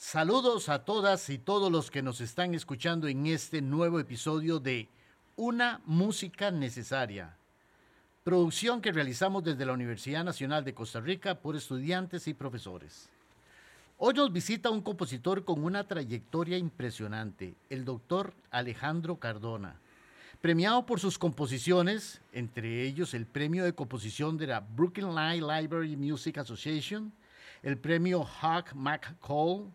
Saludos a todas y todos los que nos están escuchando en este nuevo episodio de Una Música Necesaria. Producción que realizamos desde la Universidad Nacional de Costa Rica por estudiantes y profesores. Hoy nos visita un compositor con una trayectoria impresionante, el doctor Alejandro Cardona. Premiado por sus composiciones, entre ellos el premio de composición de la Brooklyn Library Music Association, el premio Hawk McCall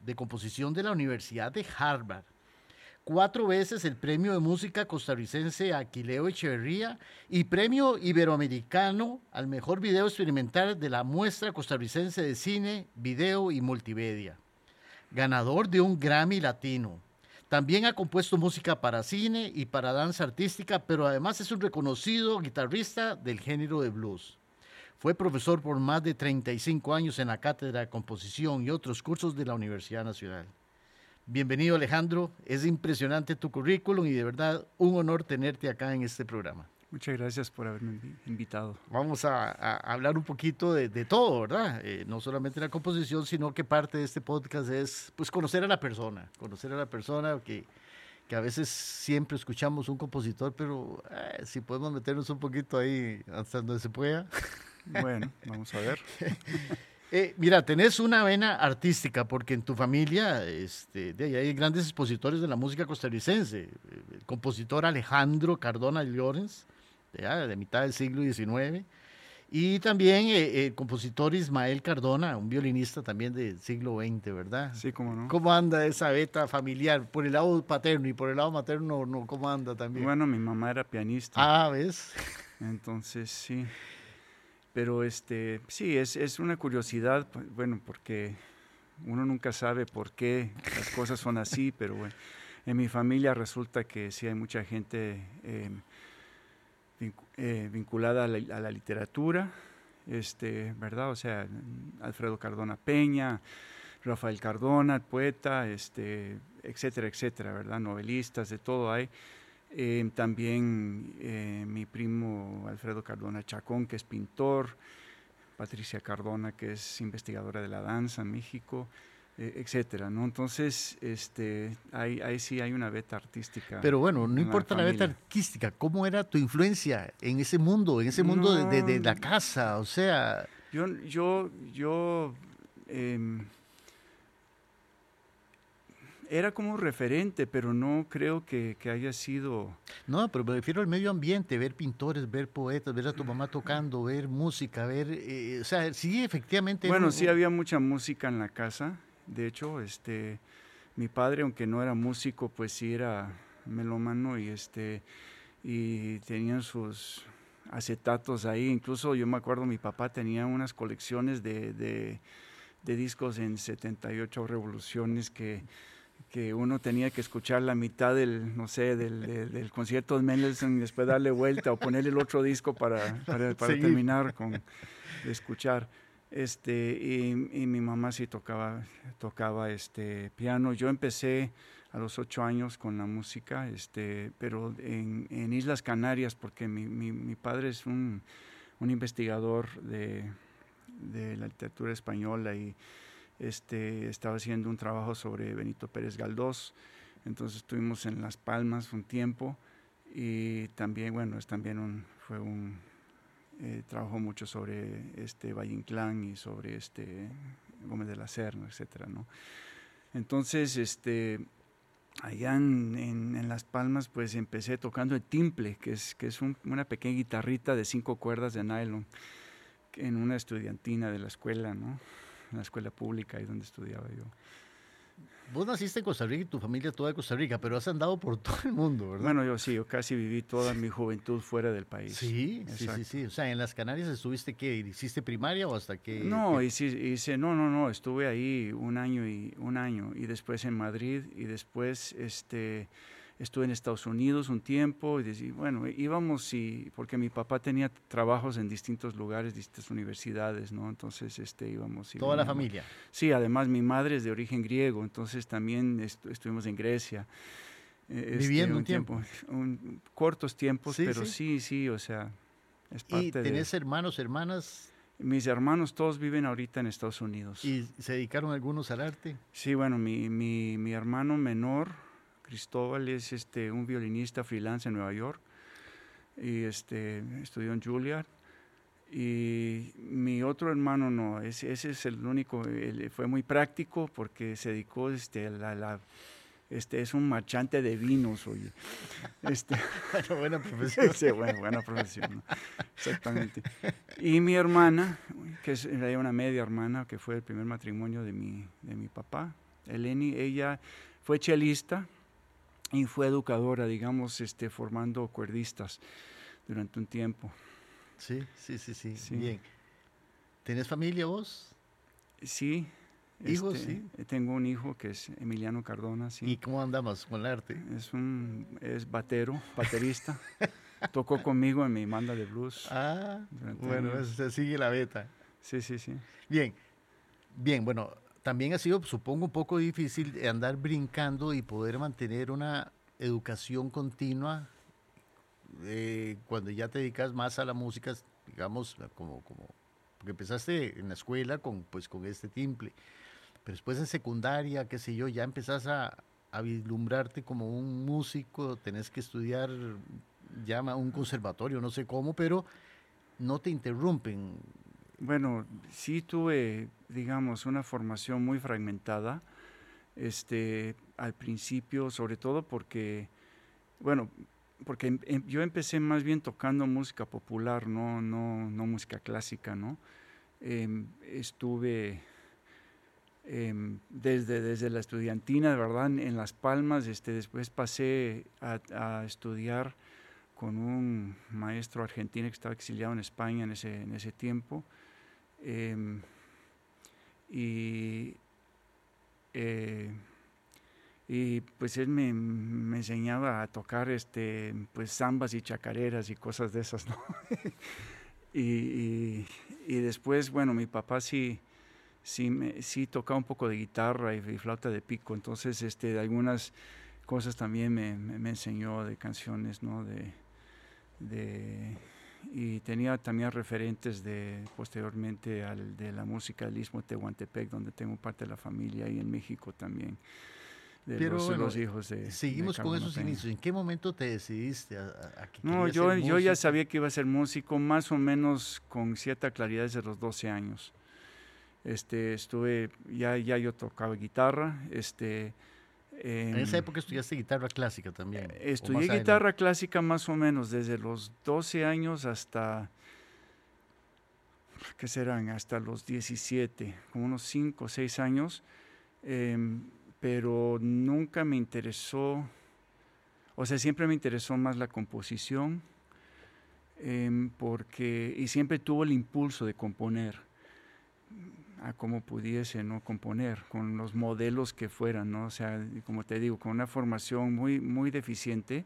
de composición de la Universidad de Harvard. Cuatro veces el premio de música costarricense Aquileo Echeverría y premio iberoamericano al mejor video experimental de la muestra costarricense de cine, video y multimedia. Ganador de un Grammy Latino. También ha compuesto música para cine y para danza artística, pero además es un reconocido guitarrista del género de blues. Fue profesor por más de 35 años en la Cátedra de Composición y otros cursos de la Universidad Nacional. Bienvenido Alejandro, es impresionante tu currículum y de verdad un honor tenerte acá en este programa. Muchas gracias por haberme invitado. Vamos a, hablar un poquito de, todo, ¿verdad? Eh, no solamente la composición, sino que parte de este podcast es pues conocer a la persona, conocer a la persona que, que a veces siempre escuchamos un compositor, pero eh, si podemos meternos un poquito ahí hasta donde se pueda. Bueno, vamos a ver. Eh, mira, tenés una vena artística porque en tu familia este, de hay grandes expositores de la música costarricense. El compositor Alejandro Cardona Llorens, de, de mitad del siglo XIX. Y también eh, el compositor Ismael Cardona, un violinista también del siglo XX, ¿verdad? Sí, cómo no. ¿Cómo anda esa beta familiar? Por el lado paterno y por el lado materno, no, ¿cómo anda también? Bueno, mi mamá era pianista. Ah, ¿ves? Entonces, sí. Pero este, sí, es, es una curiosidad, pues, bueno, porque uno nunca sabe por qué las cosas son así, pero bueno, en mi familia resulta que sí hay mucha gente em, eh, vinculada a la, literatura, este, ¿verdad? O sea, Alfredo Cardona Peña, Rafael Cardona, poeta, este, etcétera, etcétera, ¿verdad? Novelistas, de todo hay. Eh, también eh, mi primo Alfredo Cardona Chacón, que es pintor, Patricia Cardona, que es investigadora de la danza en México, eh, etcétera, ¿no? Entonces, este, ahí, ahí, sí hay una beta artística. Pero bueno, no importa la, beta artística, ¿cómo era tu influencia en ese mundo, en ese mundo de, de, la casa? O sea... Yo, yo, yo em, era como referente, pero no creo que, haya sido... No, pero me refiero al medio ambiente, ver pintores, ver poetas, ver a tu mamá tocando, ver música, ver... Eh, o sea, sí, efectivamente... Bueno, sí había mucha música en la casa. De hecho, este, mi padre, aunque no era músico, pues sí era melómano y, este, y tenían sus acetatos ahí. Incluso yo me acuerdo, mi papá tenía unas colecciones de, de, de discos en 78 revoluciones que que uno tenía que escuchar la mitad del, no sé, del, del, concierto de Mendelssohn y después darle vuelta o ponerle el otro disco para, para, terminar con, de escuchar. Este, y, y, mi mamá sí tocaba, tocaba este, piano. Yo empecé a los ocho años con la música, este, pero en, en Islas Canarias, porque mi, mi, mi padre es un, un investigador de, de la literatura española y este, estaba haciendo un trabajo sobre Benito Pérez Galdós, entonces estuvimos en Las Palmas un tiempo y también, bueno, es también un, fue un, eh, trabajó mucho sobre este Valle Inclán y sobre este Gómez de la Serna, etcétera, ¿no? Entonces, este, allá en, en, Las Palmas, pues empecé tocando el timple, que es, que es una pequeña guitarrita de cinco cuerdas de nylon, en una estudiantina de la escuela, ¿no? En la escuela pública, ahí donde estudiaba yo. Vos naciste en Costa Rica y tu familia toda de Costa Rica, pero has andado por todo el mundo, ¿verdad? Bueno, yo sí, yo casi viví toda mi juventud fuera del país. Sí, sí, sí, sí. O sea, en las Canarias estuviste qué, hiciste primaria o hasta qué? No, Hice, hice, no, no, no, estuve ahí un año y un año y después en Madrid y después, este, estuve en Estados Unidos un tiempo y decía, bueno, íbamos y porque mi papá tenía trabajos en distintos lugares, distintas universidades, ¿no? Entonces, este, íbamos. Y ¿Toda la familia? Sí, además mi madre es de origen griego, entonces también estuvimos en Grecia. E, este, Viviendo un tiempo. cortos tiempos, pero sí. sí, o sea, es parte ¿Y tenés hermanos, hermanas? Mis hermanos todos viven ahorita en Estados Unidos. ¿Y se dedicaron algunos al arte? Sí, bueno, mi, mi, mi hermano menor, Cristóbal, es este, un violinista freelance en Nueva York y este, estudió en Juilliard. Y mi otro hermano no, ese, ese es el único, fue muy práctico porque se dedicó este, a la este es un marchante de vinos, oye. Este, bueno, buena profesión. sí, bueno, buena profesión, exactamente. Y mi hermana, que es una media hermana, que fue el primer matrimonio de mi, de mi papá, Eleni, ella fue chelista y fue educadora, digamos, este, formando cuerdistas durante un tiempo. Sí, sí, sí, sí, sí. Bien. ¿Tienes familia vos? Sí, ¿Hijos? Este, sí. Tengo un hijo que es Emiliano Cardona. Sí. ¿Y cómo andamos con el arte? Es un es batero, baterista. Tocó conmigo en mi banda de blues. Ah, bueno, se sigue la beta. Sí, sí, sí. Bien, bien, bueno, también ha sido, supongo, un poco difícil andar brincando y poder mantener una educación continua eh, cuando ya te dedicas más a la música, digamos, como, como, porque empezaste en la escuela con, pues, con este timple pero después en secundaria, qué sé yo, ya empezás a, a vislumbrarte como un músico, tenés que estudiar llama un conservatorio, no sé cómo, pero no te interrumpen. Bueno, sí tuve, digamos, una formación muy fragmentada. Este, al principio, sobre todo porque, bueno, porque em, em, yo empecé más bien tocando música popular, no, no, no música clásica, ¿no? Em, estuve desde, desde la estudiantina, verdad, en Las Palmas, este, después pasé a, estudiar con un maestro argentino que estaba exiliado en España en ese, en ese tiempo. Em, y, eh, y pues él me, enseñaba a tocar este, pues zambas y chacareras y cosas de esas, ¿no? y, y, y, después, bueno, mi papá sí sí, me, sí tocaba un poco de guitarra y, flauta de pico, entonces este, algunas cosas también me, me, enseñó de canciones, ¿no? De, de, y tenía también referentes de posteriormente al, de la música del Istmo Tehuantepec, donde tengo parte de la familia, y en México también. De Pero los, los, hijos de. Seguimos con esos inicios. ¿En qué momento te decidiste a, a, No, yo, yo ya sabía que iba a ser músico, más o menos con cierta claridad desde los 12 años. Este, estuve, ya, ya yo tocaba guitarra. Este, en esa época estudiaste guitarra clásica también. Eh, estudié guitarra clásica más o menos desde los 12 años hasta, ¿qué serán? Hasta los 17, como unos 5 o 6 años. Em, pero nunca me interesó, o sea, siempre me interesó más la composición, em, porque, y siempre tuvo el impulso de componer a cómo pudiese no componer con los modelos que fueran, ¿no? O sea, como te digo, con una formación muy, muy deficiente,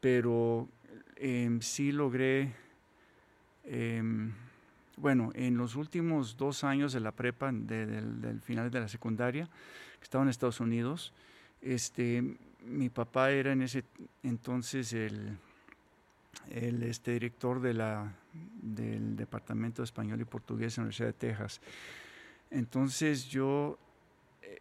pero em, sí logré, em, bueno, en los últimos dos años de la prepa, del, final de la secundaria, que estaba en Estados Unidos, este, mi papá era en ese entonces el, el este, director de la, del Departamento de Español y Portugués en la Universidad de Texas. Entonces yo, eh,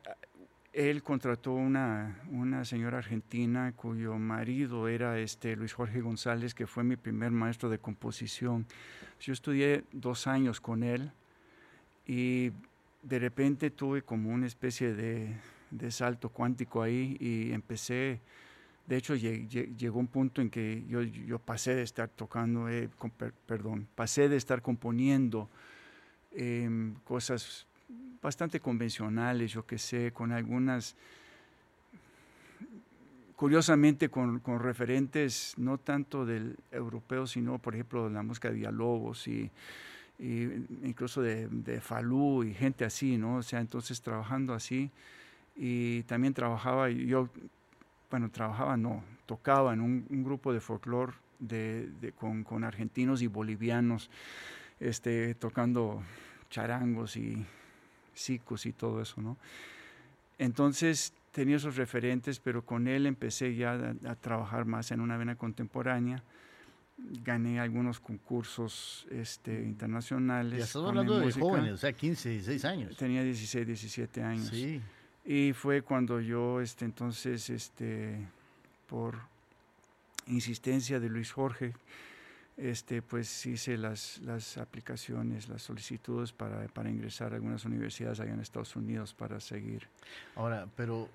él contrató una, una señora argentina cuyo marido era este Luis Jorge González, que fue mi primer maestro de composición. Yo estudié dos años con él y de repente tuve como una especie de, de salto cuántico ahí y empecé de hecho, llegó un punto en que yo, pasé de estar tocando, eh, perdón, pasé de estar componiendo em, cosas bastante convencionales, yo que sé, con algunas, curiosamente con, referentes no tanto del europeo, sino por ejemplo de la música de Villalobos y, y incluso de, de, Falú y gente así, ¿no? O sea, entonces trabajando así y también trabajaba, yo bueno, trabajaba, no, tocaba en un, grupo de folclore de, con, con, argentinos y bolivianos, este, tocando charangos y sicos y todo eso, ¿no? Entonces tenía esos referentes, pero con él empecé ya a, trabajar más en una vena contemporánea gané algunos concursos este, internacionales. Ya estás hablando de jóvenes, o sea, 15, 16 años. Tenía 16, 17 años. Sí. Y fue cuando yo, este, entonces, este, por insistencia de Luis Jorge, este, pues hice las, las aplicaciones, las solicitudes para, para ingresar a algunas universidades allá en Estados Unidos para seguir. Ahora, pero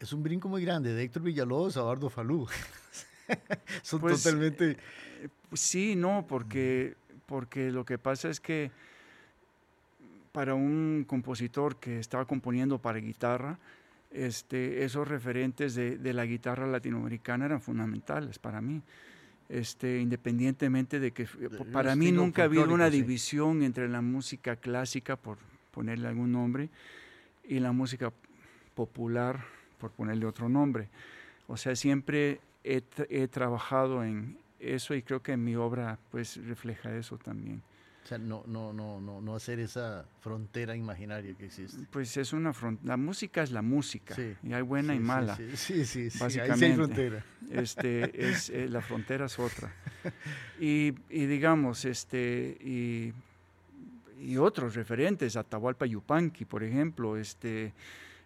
es un brinco muy grande de Héctor Villalobos a Bardo Falú. Son Pues, totalmente... eh, Sí, no, porque, porque lo que pasa es que para un compositor que estaba componiendo para guitarra, este, esos referentes de, de la guitarra latinoamericana eran fundamentales para mí. Este, independientemente de que para mí nunca ha habido una sí. división entre la música clásica, por ponerle algún nombre, y la música popular, por ponerle otro nombre. O sea, siempre he trabajado en eso y creo que mi obra pues refleja eso también. O sea, no, no, no, no, no hacer esa frontera imaginaria que existe. Pues es una fron- la música es la música Sí, y hay buena Sí, y mala. Sí, sí, sí, sí, ahí sí hay básicamente. frontera. Este es eh, la frontera es otra. Y, y digamos este y, y otros referentes, Atahualpa Yupanqui, por ejemplo, este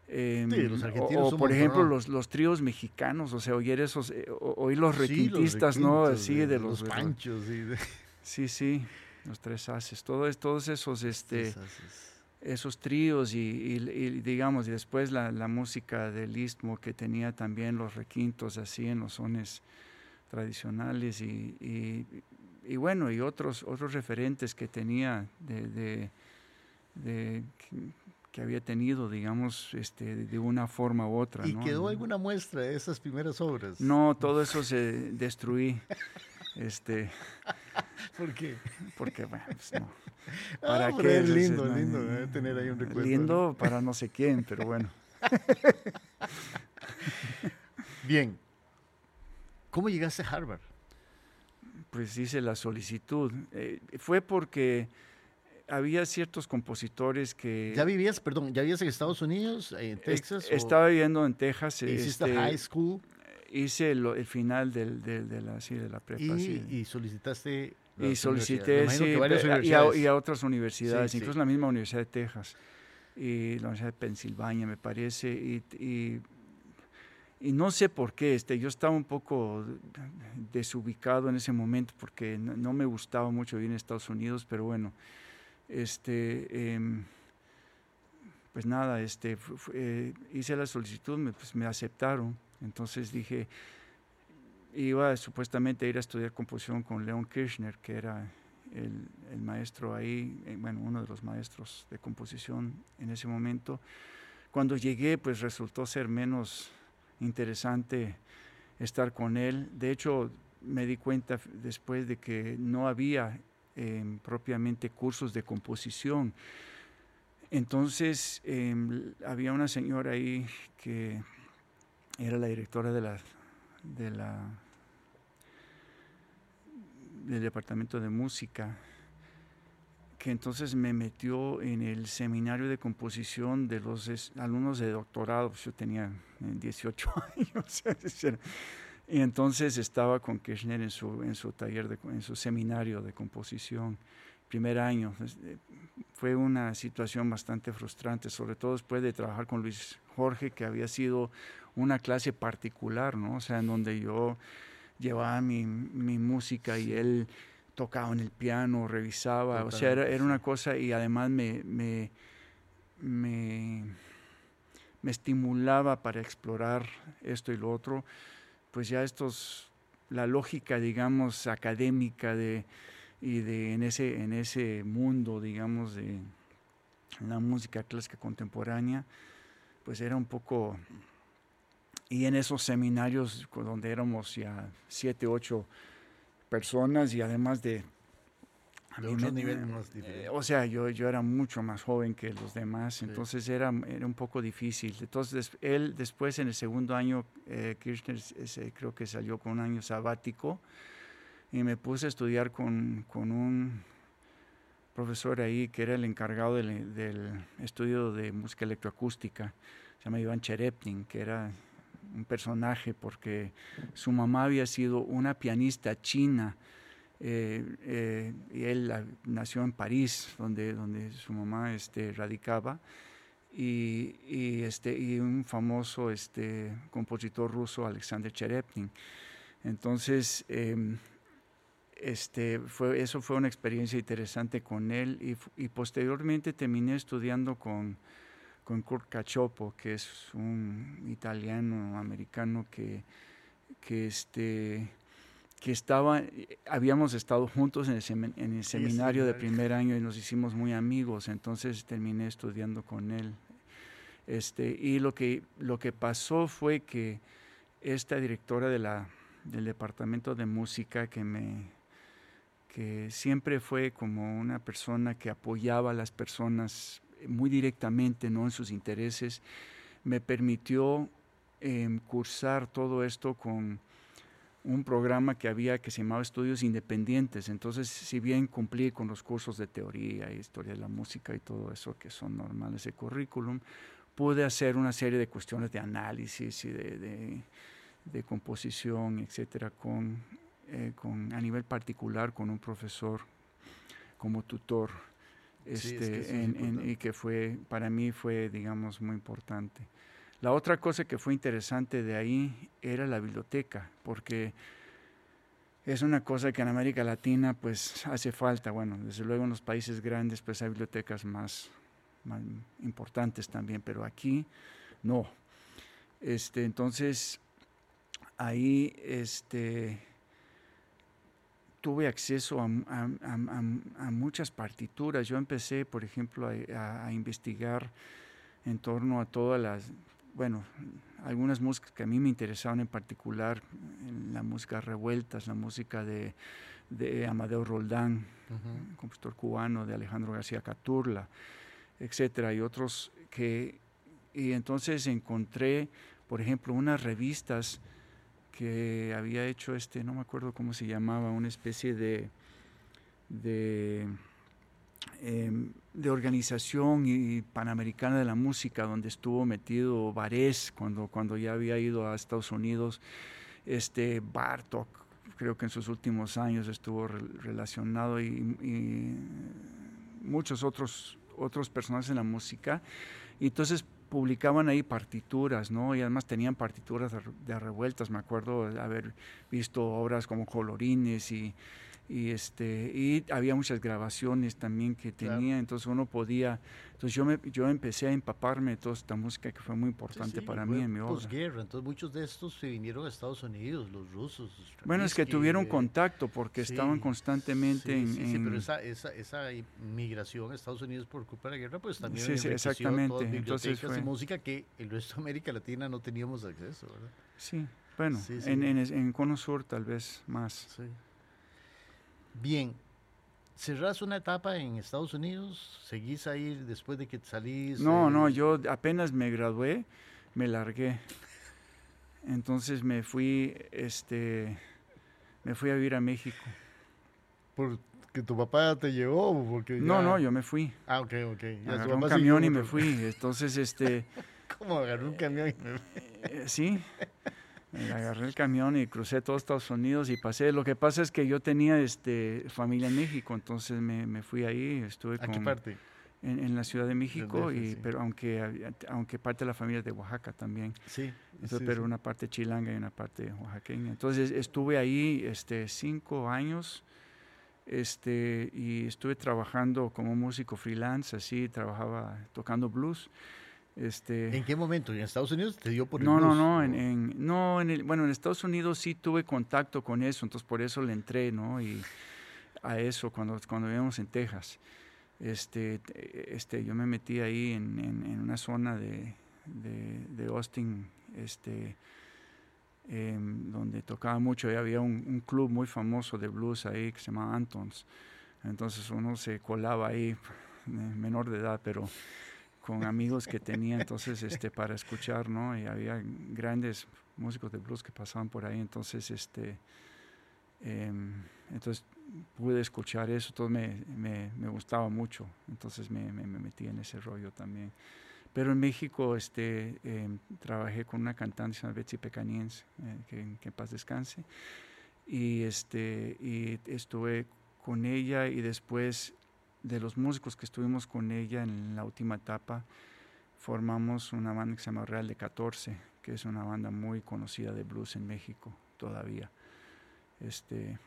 em, Sí, los o- o, por ejemplo los, los tríos mexicanos, o sea, oír esos, eh, oír los Sí, los requintistas, ¿no? Así de, los, de los- panchos. Sí, de- Sí, sí, los tres haces, todo es- todos esos, este, esos tríos y, y- y, digamos, y después la, la música del istmo que tenía también los requintos así en los sones tradicionales y, y- y bueno, y otros, otros referentes que tenía de, de- de- que, que había tenido, digamos, este, de una forma u otra. ¿Y ¿no? quedó alguna muestra de esas primeras obras? No, todo eso se destruí. Este, ¿Por qué? porque bueno, pues no. Ah, pero es lindo, lindo, debe tener ahí un recuerdo. Lindo para no sé quién, pero bueno. Bien. ¿Cómo llegaste a Harvard? Pues hice la solicitud. Eh, fue porque había ciertos compositores que... ¿Ya vivías, perdón, ya vivías en Estados Unidos, en est- Texas? o estaba viviendo en Texas. ¿Hiciste este, high school hice el final del, del- de, la, sí, de la prepa. y, sí. y solicitaste? Y solicité, sí, y, a, universidades. y a otras universidades, Sí, sí. incluso la misma Universidad de Texas y la Universidad de Pensilvania, me parece. Y, y- y no sé por qué, este, yo estaba un poco desubicado en ese momento porque no, no me gustaba mucho vivir en Estados Unidos, pero bueno, este, em, pues nada, este, eh, hice la solicitud, me, pues me aceptaron. Entonces dije, iba supuestamente a ir a estudiar composición con Leon Kirchner, que era el, el maestro ahí, eh, bueno, uno de los maestros de composición en ese momento. Cuando llegué, pues resultó ser menos interesante estar con él. De hecho, me di cuenta después de que no había em, propiamente cursos de composición. Entonces, em, había una señora ahí que era la directora de la, de la del departamento de música que entonces me metió en el seminario de composición de los alumnos de doctorado, pues yo tenía eh, 18 años, es era- y entonces estaba con Kirchner en su, en su taller, de, en su seminario de composición, primer año. Es- eh, Fue una situación bastante frustrante, sobre todo después de trabajar con Luis Jorge, que había sido una clase particular, ¿no? O sea, en donde yo llevaba mi, mi música y él tocaba en el piano, revisaba, o sea, era, era una cosa y además me, me, me, me estimulaba para explorar esto y lo otro, pues ya estos, la lógica, digamos, académica de, y de en ese, en ese mundo, digamos, de la música clásica contemporánea, pues era un poco y en esos seminarios donde éramos ya siete, ocho personas y además de... a De me- más eh, o sea, yo, yo era mucho más joven que los demás, Sí. entonces era, era un poco difícil. Entonces, él después en el segundo año, eh, Kirchner creo que salió con un año sabático y me puse a estudiar con, con un profesor ahí que era el encargado del, estudio de música electroacústica, se llama Iván Cherepnin, que era un personaje porque su mamá había sido una pianista china eh, eh, y él nació en París, donde, donde su mamá este, radicaba, y, y, este, y un famoso este, compositor ruso, Alexander Cherepnin. Entonces, em, este, fue, eso fue una experiencia interesante con él y, y posteriormente terminé estudiando con, con Kurt Cachopo, que es un italiano americano que, que este, que estaba, habíamos estado juntos en el, seminario de primer año y nos hicimos muy amigos, entonces terminé estudiando con él. Este, y lo que, lo que pasó fue que esta directora de la, del departamento de música que me que siempre fue como una persona que apoyaba a las personas muy directamente ¿no? en sus intereses, me permitió em, cursar todo esto con un programa que había que se llamaba Estudios Independientes. Entonces, si bien cumplí con los cursos de teoría, historia de la música y todo eso que son normales de currículum, pude hacer una serie de cuestiones de análisis y de, de, composición, etcétera, con, eh, con, a nivel particular con un profesor como tutor. Este, y que fue, para mí fue, digamos, muy importante. La otra cosa que fue interesante de ahí era la biblioteca, porque es una cosa que en América Latina pues hace falta. Bueno, desde luego en los países grandes pues hay bibliotecas más, más importantes también, pero aquí no. Este, entonces, ahí este, tuve acceso a, muchas partituras. Yo empecé, por ejemplo, a, investigar en torno a todas las bueno, algunas músicas que a mí me interesaban en particular, la música revueltas, la música de, Amadeo Roldán, compositor cubano, de Alejandro García Caturla, etcétera, y otros que, y entonces encontré, por ejemplo, unas revistas que había hecho este, no me acuerdo cómo se llamaba, una especie de, de Em, organización y panamericana de la música, donde estuvo metido Varés cuando, cuando ya había ido a Estados Unidos, este Bartok, creo que en sus últimos años estuvo relacionado y, muchos otros, otros personajes en la música. Y entonces publicaban ahí partituras, ¿no? Y además tenían partituras de, revueltas. Me acuerdo haber visto obras como Colorines y y este y había muchas grabaciones también que tenía entonces uno podía entonces yo me yo empecé a empaparme de toda esta música que fue muy importante para mí en mi obra. posguerra entonces muchos de estos se vinieron a Estados Unidos los rusos bueno es que tuvieron contacto porque estaban constantemente en, sí, pero esa, esa, esa migración a Estados Unidos por culpa de la guerra pues también sí, exactamente entonces fue... música que el resto de América Latina no teníamos acceso ¿verdad? sí bueno en, en, en Cono Sur tal vez más. Sí Bien, ¿cerrás una etapa en Estados Unidos? ¿Seguís ahí después de que salís? No, no, yo apenas me gradué, me largué. Entonces me fui, este, me fui a vivir a México. ¿Porque tu papá te llevó? Porque No, no, yo me fui. Ah, ok, ok. Agarré un camión y me fui. Entonces, este... ¿Cómo agarré un camión y me fui? Eh, sí. Agarré el camión y crucé todo Estados Unidos y pasé. Lo que pasa es que yo tenía este, familia en México, entonces me, me fui ahí, estuve ¿A qué parte? En, en, la Ciudad de México, y, pero aunque, aunque parte de la familia es de Oaxaca también. Sí. pero una parte chilanga y una parte oaxaqueña. Entonces estuve ahí este, cinco años este, y estuve trabajando como músico freelance, así, trabajaba tocando blues. Este, ¿En qué momento? ¿En Estados Unidos te dio por el No, blues, no, no, en, no en el, bueno, en Estados Unidos sí tuve contacto con eso, entonces por eso le entré, ¿no? Y a eso cuando, cuando vivíamos en Texas. Este, este, yo me metí ahí en, en, una zona de, de, de Austin, este, em, donde tocaba mucho, y había un, un, club muy famoso de blues ahí que se llama Antons. Entonces uno se colaba ahí, menor de edad, pero con amigos que tenía entonces este para escuchar, ¿no? Y había grandes músicos de blues que pasaban por ahí, entonces este em, entonces pude escuchar eso, todo me, me, me gustaba mucho, entonces me, me, metí en ese rollo también. Pero en México este, em, trabajé con una cantante llamada Betsy Pecaniense, eh, que, que en paz descanse, y, este, y estuve con ella y después de los músicos que estuvimos con ella en la última etapa, formamos una banda que se llama Real de 14, que es una banda muy conocida de blues en México todavía. Este,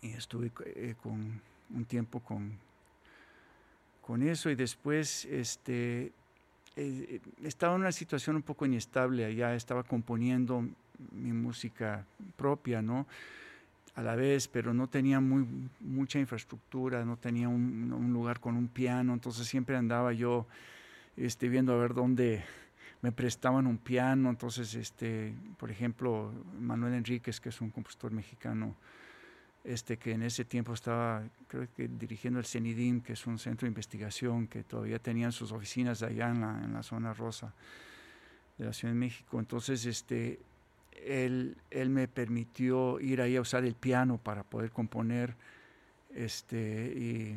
y estuve eh, con un tiempo con, con eso y después este, eh, estaba en una situación un poco inestable allá, estaba componiendo mi música propia, ¿no? A la vez, pero no tenía muy, mucha infraestructura, no tenía un, un lugar con un piano, entonces siempre andaba yo este, viendo a ver dónde me prestaban un piano. Entonces, este, por ejemplo, Manuel Enríquez, que es un compositor mexicano, este, que en ese tiempo estaba, creo que dirigiendo el CENIDIM, que es un centro de investigación que todavía tenían sus oficinas allá en la, en la zona rosa de la Ciudad de México. Entonces, este, él, él me permitió ir ahí a usar el piano para poder componer. Este,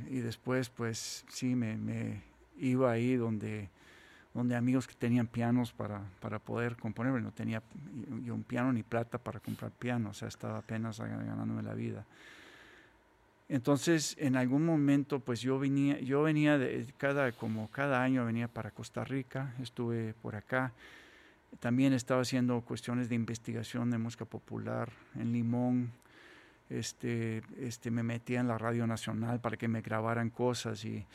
y, después, pues sí, me, iba ahí donde, donde amigos que tenían pianos para, para poder componer, no tenía yo un piano ni plata para comprar piano, o sea, estaba apenas ganándome la vida. Entonces, en algún momento, pues yo venía, yo venía cada, como cada año venía para Costa Rica, estuve por acá. También estaba haciendo cuestiones de investigación de música popular en Limón. Este, este, me metía en la radio nacional para que me grabaran cosas y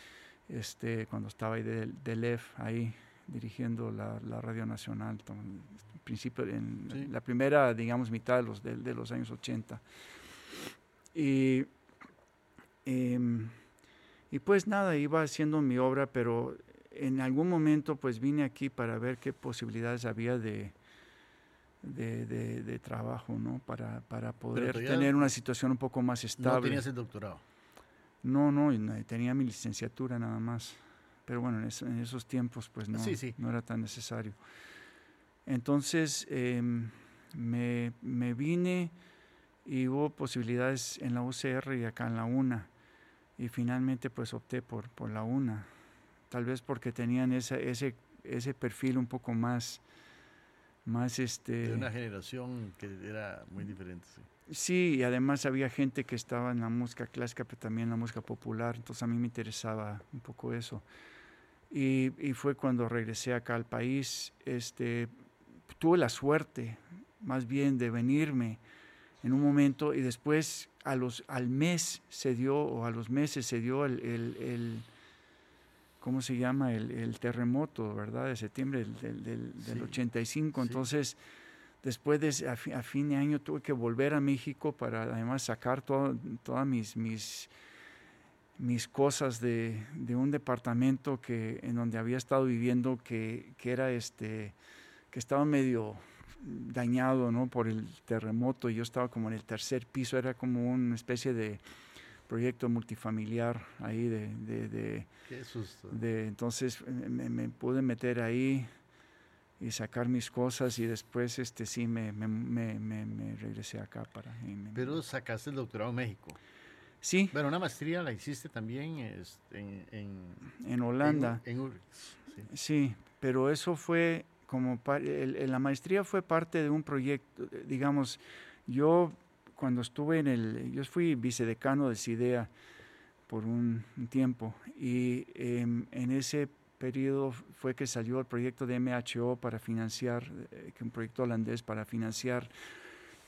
este, cuando estaba ahí de, de LEF, ahí dirigiendo la, la Radio Nacional, en, principio, en la primera, digamos, mitad de los, de, de los años 80. Y, eh, y pues nada, iba haciendo mi obra, pero en algún momento pues vine aquí para ver qué posibilidades había de, de, de, de trabajo, ¿no? Para, para poder tener una situación un poco más estable. ¿No tenías el doctorado? No, no, tenía mi licenciatura nada más. Pero bueno, en, eso, en esos tiempos pues no, sí, sí. no era tan necesario. Entonces eh, me, me, vine y hubo posibilidades en la UCR y acá en la UNA. Y finalmente pues opté por, por la UNA. Tal vez porque tenían esa, ese, ese perfil un poco más, más este... De una generación que era muy diferente. Sí. Sí, y además había gente que estaba en la música clásica, pero también en la música popular, entonces a mí me interesaba un poco eso. Y, y fue cuando regresé acá al país, este, tuve la suerte más bien de venirme en un momento y después a los, al mes se dio, o a los meses se dio el, el, el ¿cómo se llama? El, el, terremoto, ¿verdad? De septiembre del, del, del, del sí, 85. Entonces, sí después de a, a, fin de año tuve que volver a México para además sacar todas mis, mis, mis cosas de, de, un departamento que, en donde había estado viviendo que, que, era este, que estaba medio dañado ¿no? por el terremoto. Yo estaba como en el tercer piso, era como una especie de proyecto multifamiliar ahí de, de, de, de entonces me, me, pude meter ahí y sacar mis cosas y después este sí me, me, me, me regresé acá para... Pero sacaste el doctorado en México. Sí. Bueno, una maestría la hiciste también en... En, en Holanda. En, en sí. sí. pero eso fue como... El, la maestría fue parte de un proyecto, digamos, yo cuando estuve en el... Yo fui vicedecano de CIDEA por un, tiempo y eh, en ese periodo fue que salió el proyecto de MHO para financiar, eh, un proyecto holandés para financiar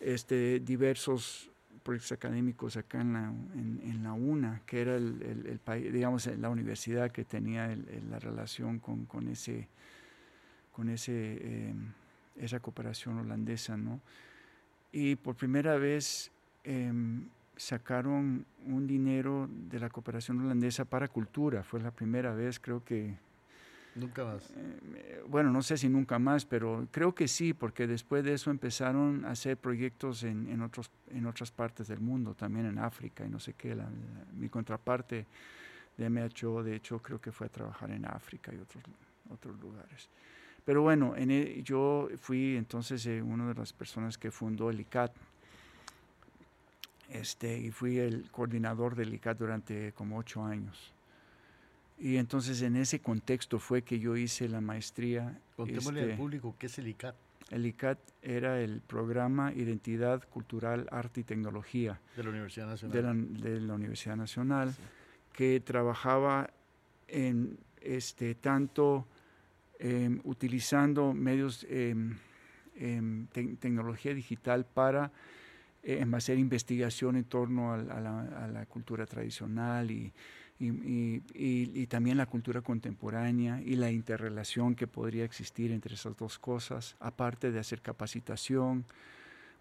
este, diversos proyectos académicos acá en la, UNA, que era el, país, digamos, la universidad que tenía la relación con, con, ese, con ese, eh, esa cooperación holandesa, ¿no? Y por primera vez eh, sacaron un dinero de la cooperación holandesa para cultura, fue la primera vez, creo que Nunca más. Eh, bueno, no sé si nunca más, pero creo que sí, porque después de eso empezaron a hacer proyectos en, en, otros, en otras partes del mundo, también en África y no sé qué. La, la, mi contraparte de MHO, de hecho, creo que fue a trabajar en África y otros, otros lugares. Pero bueno, en el, yo fui entonces eh, una de las personas que fundó el ICAT. Este, y fui el coordinador del ICAT durante como ocho años. Y entonces en ese contexto fue que yo hice la maestría. Contémosle al este, público qué es el ICAT. El ICAT era el programa Identidad Cultural, Arte y Tecnología. De la Universidad Nacional. De la, Universidad Nacional, que trabajaba en este, tanto em, utilizando medios, eh, tecnología digital para eh, hacer investigación en torno a, la, cultura tradicional y, y, también la cultura contemporánea y la interrelación que podría existir entre esas dos cosas, aparte de hacer capacitación.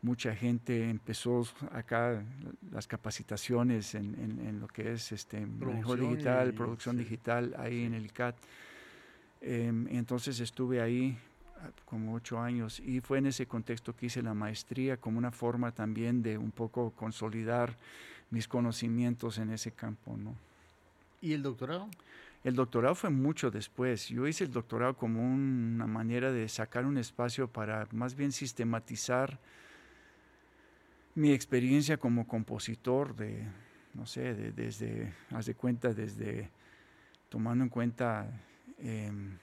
Mucha gente empezó acá las capacitaciones en, lo que es este manejo digital, producción digital, ahí en el ICAT. Em, entonces estuve ahí ah, como ocho años y fue en ese contexto que hice la maestría como una forma también de un poco consolidar mis conocimientos en ese campo, ¿no? ¿Y el doctorado? El doctorado fue mucho después. Yo hice el doctorado como una manera de sacar un espacio para más bien sistematizar mi experiencia como compositor de, no sé, desde, haz de cuenta, desde tomando en cuenta em,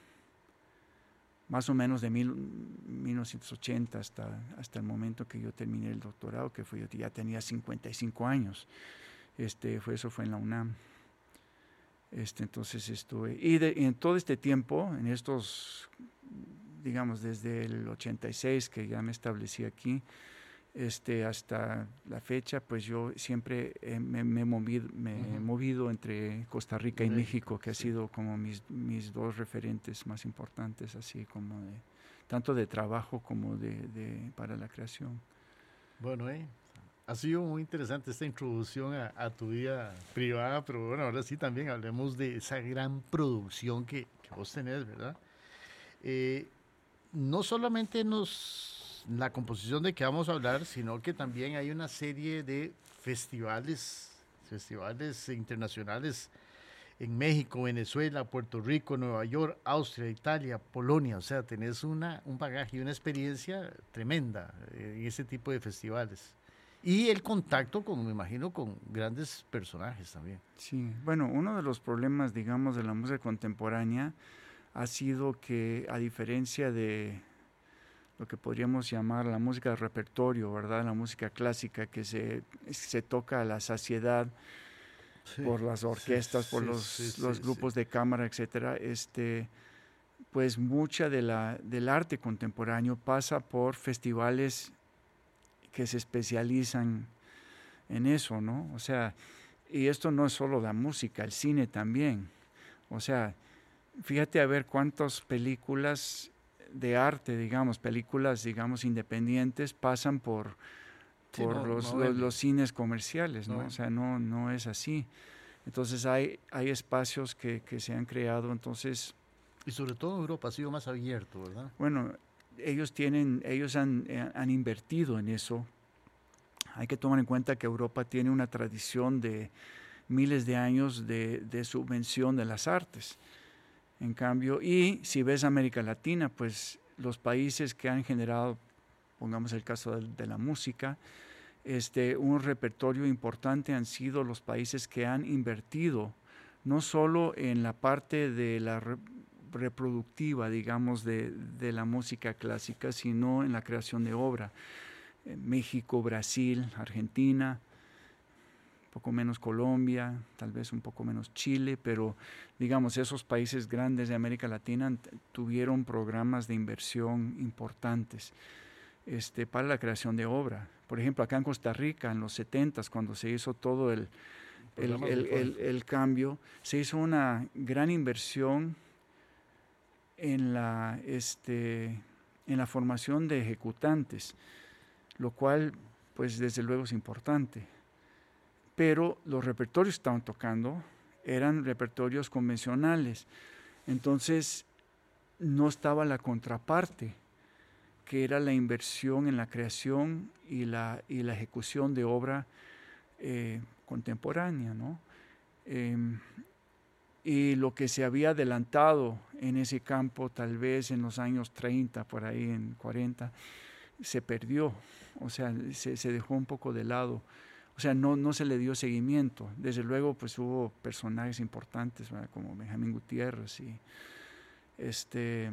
más o menos de mil, 1980 hasta, hasta el momento que yo terminé el doctorado, que fue, yo ya tenía 55 años. Este, fue, eso fue en la UNAM. Este, entonces estuve, y, en todo este tiempo, en estos, digamos, desde el 86 que ya me establecí aquí, este, hasta la fecha, pues yo siempre me, he movido, me he movido entre Costa Rica y México, que ha sido como mis, mis dos referentes más importantes, así como de, tanto de trabajo como de, de para la creación. Bueno, eh, ha sido muy interesante esta introducción a, tu vida privada, pero bueno, ahora sí también hablemos de esa gran producción que, vos tenés, ¿verdad? Eh, no solamente nos, la composición de que vamos a hablar, sino que también hay una serie de festivales, festivales internacionales en México, Venezuela, Puerto Rico, Nueva York, Austria, Italia, Polonia. O sea, tenés una, un bagaje y una experiencia tremenda eh, en ese tipo de festivales. Y el contacto, con, me imagino, con grandes personajes también. Sí, bueno, uno de los problemas, digamos, de la música contemporánea ha sido que, a diferencia de lo que podríamos llamar la música de repertorio, ¿verdad? La música clásica que se, se toca a la saciedad por las orquestas, por los, los grupos de cámara, etcétera, este, pues mucha de la, del arte contemporáneo pasa por festivales que se especializan en eso, ¿no? O sea, y esto no es solo la música, el cine también. O sea, fíjate a ver cuántas películas de arte, digamos, películas, digamos, independientes pasan por, por los, los, cines comerciales, ¿no? o sea, no, no es así. Entonces hay, hay espacios que, que, se han creado, entonces... Y sobre todo Europa ha sido más abierto, ¿verdad? Bueno, ellos tienen, ellos han, eh, han invertido en eso. Hay que tomar en cuenta que Europa tiene una tradición de miles de años de, subvención de las artes. En cambio, y si ves América Latina, pues los países que han generado, pongamos el caso de, la música, este, un repertorio importante han sido los países que han invertido no solo en la parte de la reproductiva, digamos, de, la música clásica, sino en la creación de obra. México, Brasil, Argentina, poco menos Colombia, tal vez un poco menos Chile, pero digamos, esos países grandes de América Latina tuvieron programas de inversión importantes este, para la creación de obra. Por ejemplo, acá en Costa Rica, en los 70 cuando se hizo todo el, el, cambio, se hizo una gran inversión en la, este, en la formación de ejecutantes, lo cual pues desde luego es importante. Pero los repertorios que estaban tocando eran repertorios convencionales, entonces no estaba la contraparte, que era la inversión en la creación y la, y la ejecución de obra eh, contemporánea. ¿no? Em, y lo que se había adelantado en ese campo tal vez en los años 30, por ahí en 40, se perdió, o sea, se, dejó un poco de lado. O sea, no, no se le dio seguimiento. Desde luego, pues hubo personajes importantes, como Benjamín Gutiérrez y este,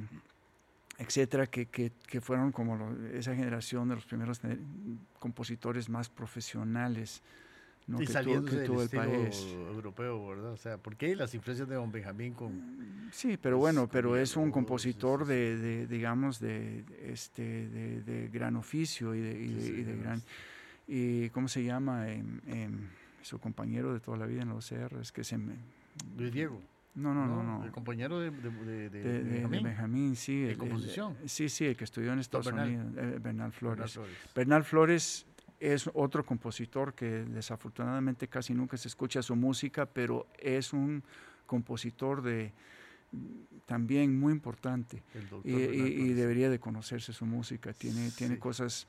etcétera, que, que, que fueron como esa generación de los primeros compositores más profesionales ¿no? Y que saliendo tuvo, que tuvo el país. europeo, ¿verdad? O sea, ¿por qué las influencias de Don Benjamín con... Sí, pero bueno, pero es un compositor de, de, digamos, de, este, de, de gran oficio y de, y de, gran... Y, ¿Cómo se llama? Eh, eh, su compañero de toda la vida en los es que se me... Luis Diego. No, no, no, no. El compañero de, de, de, Benjamín. Benjamín. sí. ¿De composición? sí, sí, el que estudió en Estados Unidos, eh, Bernal Flores. Bernal Flores. Bernal Flores es otro compositor que desafortunadamente casi nunca se escucha su música, pero es un compositor de también muy importante y, debería de conocerse su música. Tiene, tiene cosas...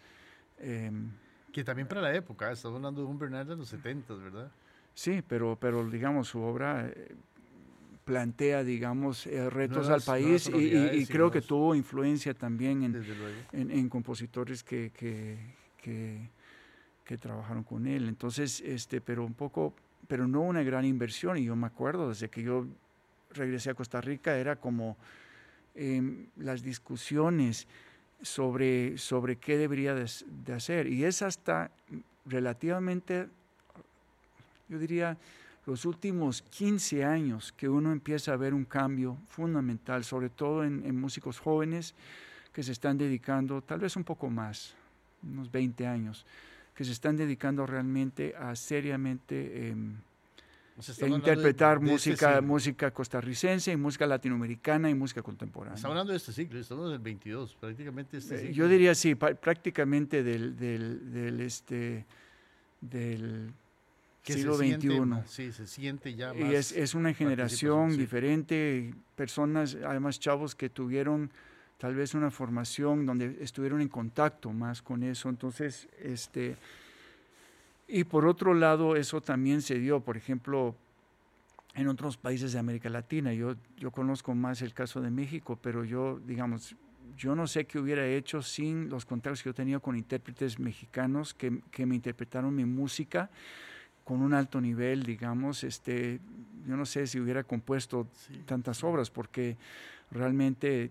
Em, que también para la época, estamos hablando de un Bernard de los 70, ¿verdad? Sí, pero, pero digamos, su obra eh, plantea, digamos, eh, retos al país y, creo que tuvo influencia también en, en, compositores que, que, que trabajaron con él. Entonces, este, pero un poco, pero no una gran inversión. Y yo me acuerdo, desde que yo regresé a Costa Rica, era como em, las discusiones sobre, sobre qué debería de, hacer. Y es hasta relativamente, yo diría, los últimos 15 años que uno empieza a ver un cambio fundamental, sobre todo en, músicos jóvenes que se están dedicando, tal vez un poco más, unos 20 años, que se están dedicando realmente a seriamente em, interpretar este música, música costarricense y música latinoamericana y música contemporánea. Estamos hablando de este siglo, estamos en el 22, prácticamente este eh, siglo. Yo diría sí, prácticamente del, del, este, del siglo XXI. Sí, se siente ya más. Y es, es una generación diferente, personas, además chavos que tuvieron tal vez una formación donde estuvieron en contacto más con eso. Entonces, este, y por otro lado, eso también se dio, por ejemplo, en otros países de América Latina. Yo, yo conozco más el caso de México, pero yo, digamos, yo no sé qué hubiera hecho sin los contactos que yo tenía con intérpretes mexicanos que, que me interpretaron mi música con un alto nivel, digamos, este, yo no sé si hubiera compuesto tantas obras, porque realmente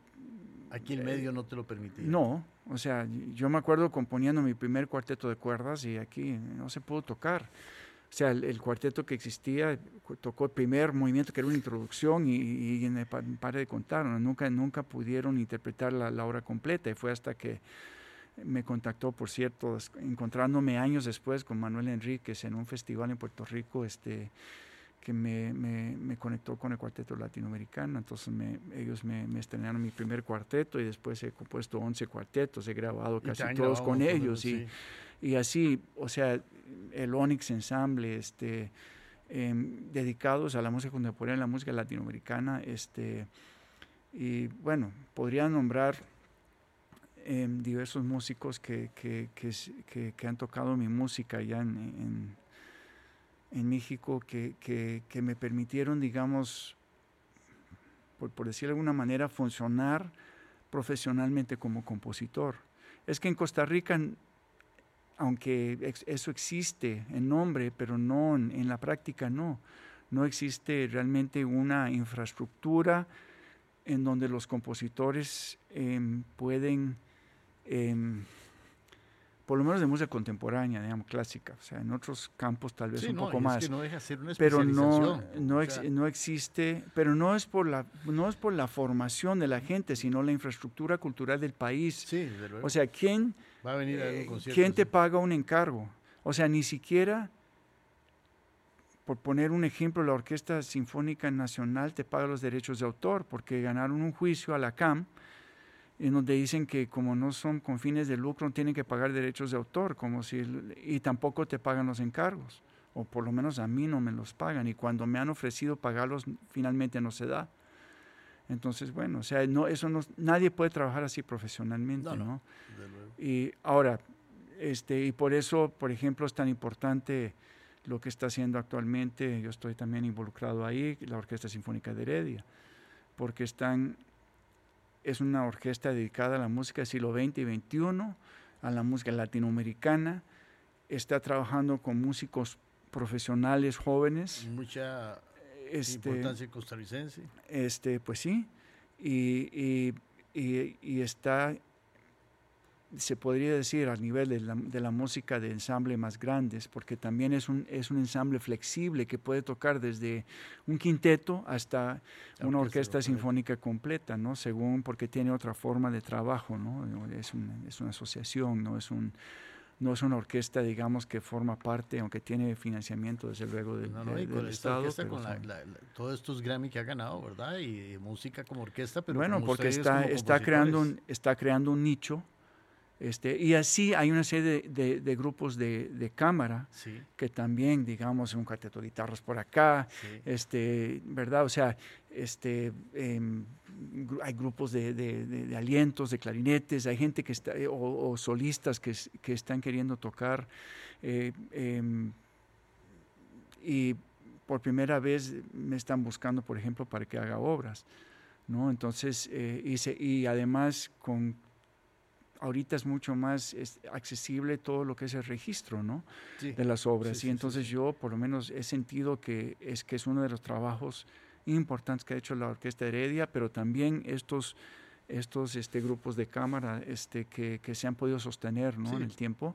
Aquí el medio no te lo permitía. No, o sea, yo me acuerdo componiendo mi primer cuarteto de cuerdas y aquí no se pudo tocar. O sea, el, cuarteto que existía tocó el primer movimiento que era una introducción y, y, y pare de contar, nunca, nunca pudieron interpretar la, la, obra completa y fue hasta que me contactó, por cierto, encontrándome años después con Manuel Enríquez en un festival en Puerto Rico, este, que me, me, me, conectó con el cuarteto latinoamericano. Entonces me, ellos me, estrenaron mi primer cuarteto y después he compuesto 11 cuartetos, he grabado casi todos con ellos. y, y, así, o sea, el Onyx Ensemble, este, em, dedicados a la música contemporánea, la música latinoamericana. Este, y bueno, podría nombrar em, diversos músicos que, que, que, que, han tocado mi música ya en, en en México que, que, me permitieron, digamos, por, por decir de alguna manera, funcionar profesionalmente como compositor. Es que en Costa Rica, aunque eso existe en nombre, pero no en, la práctica, no. No existe realmente una infraestructura en donde los compositores em, pueden em, por lo menos de música contemporánea, digamos, clásica. O sea, en otros campos tal vez un poco más. no deja ser una pero no, no, no, existe, pero no es, por la, no es por la formación de la gente, sino la infraestructura cultural del país. Sí, O sea, ¿quién, Va a venir a eh, ¿quién te paga un encargo? O sea, ni siquiera, por poner un ejemplo, la Orquesta Sinfónica Nacional te paga los derechos de autor porque ganaron un juicio a la CAM en donde dicen que como no son con fines de lucro, tienen que pagar derechos de autor, como si, y tampoco te pagan los encargos, o por lo menos a mí no me los pagan, y cuando me han ofrecido pagarlos, finalmente no se da. Entonces, bueno, o sea, no, eso no, nadie puede trabajar así profesionalmente, ¿no? Y ahora, este, y por eso, por ejemplo, es tan importante lo que está haciendo actualmente, yo estoy también involucrado ahí, la Orquesta Sinfónica de Heredia, porque están es una orquesta dedicada a la música del siglo XX y XXI, a la música latinoamericana, está trabajando con músicos profesionales jóvenes. Mucha este, importancia costarricense. Este, pues sí, y, y, y, está, se podría decir, a nivel de la, de la, música de ensamble más grandes, porque también es un, es un ensamble flexible que puede tocar desde un quinteto hasta una orquesta sinfónica completa, ¿no? Según, porque tiene otra forma de trabajo, ¿no? Es, es una asociación, no es un no es una orquesta, digamos, que forma parte, aunque tiene financiamiento, desde luego, del, no, no, y con Estado. con todos estos Grammy que ha ganado, ¿verdad? Y, música como orquesta, pero Bueno, porque está, está, creando un, está creando un nicho. Este, y así hay una serie de, de, grupos de, de cámara que también, digamos, un cuarteto de guitarras por acá, este, ¿verdad? O sea, este, em, hay grupos de, alientos, de clarinetes, hay gente que está, eh, o, solistas que, que, están queriendo tocar. Eh, em, y por primera vez me están buscando, por ejemplo, para que haga obras. ¿no? Entonces, eh, y, además con ahorita es mucho más accesible todo lo que es el registro ¿no? de las obras. y entonces yo por lo menos he sentido que es, que es uno de los trabajos importantes que ha hecho la Orquesta Heredia, pero también estos, estos este, grupos de cámara este, que, que se han podido sostener ¿no? en el tiempo,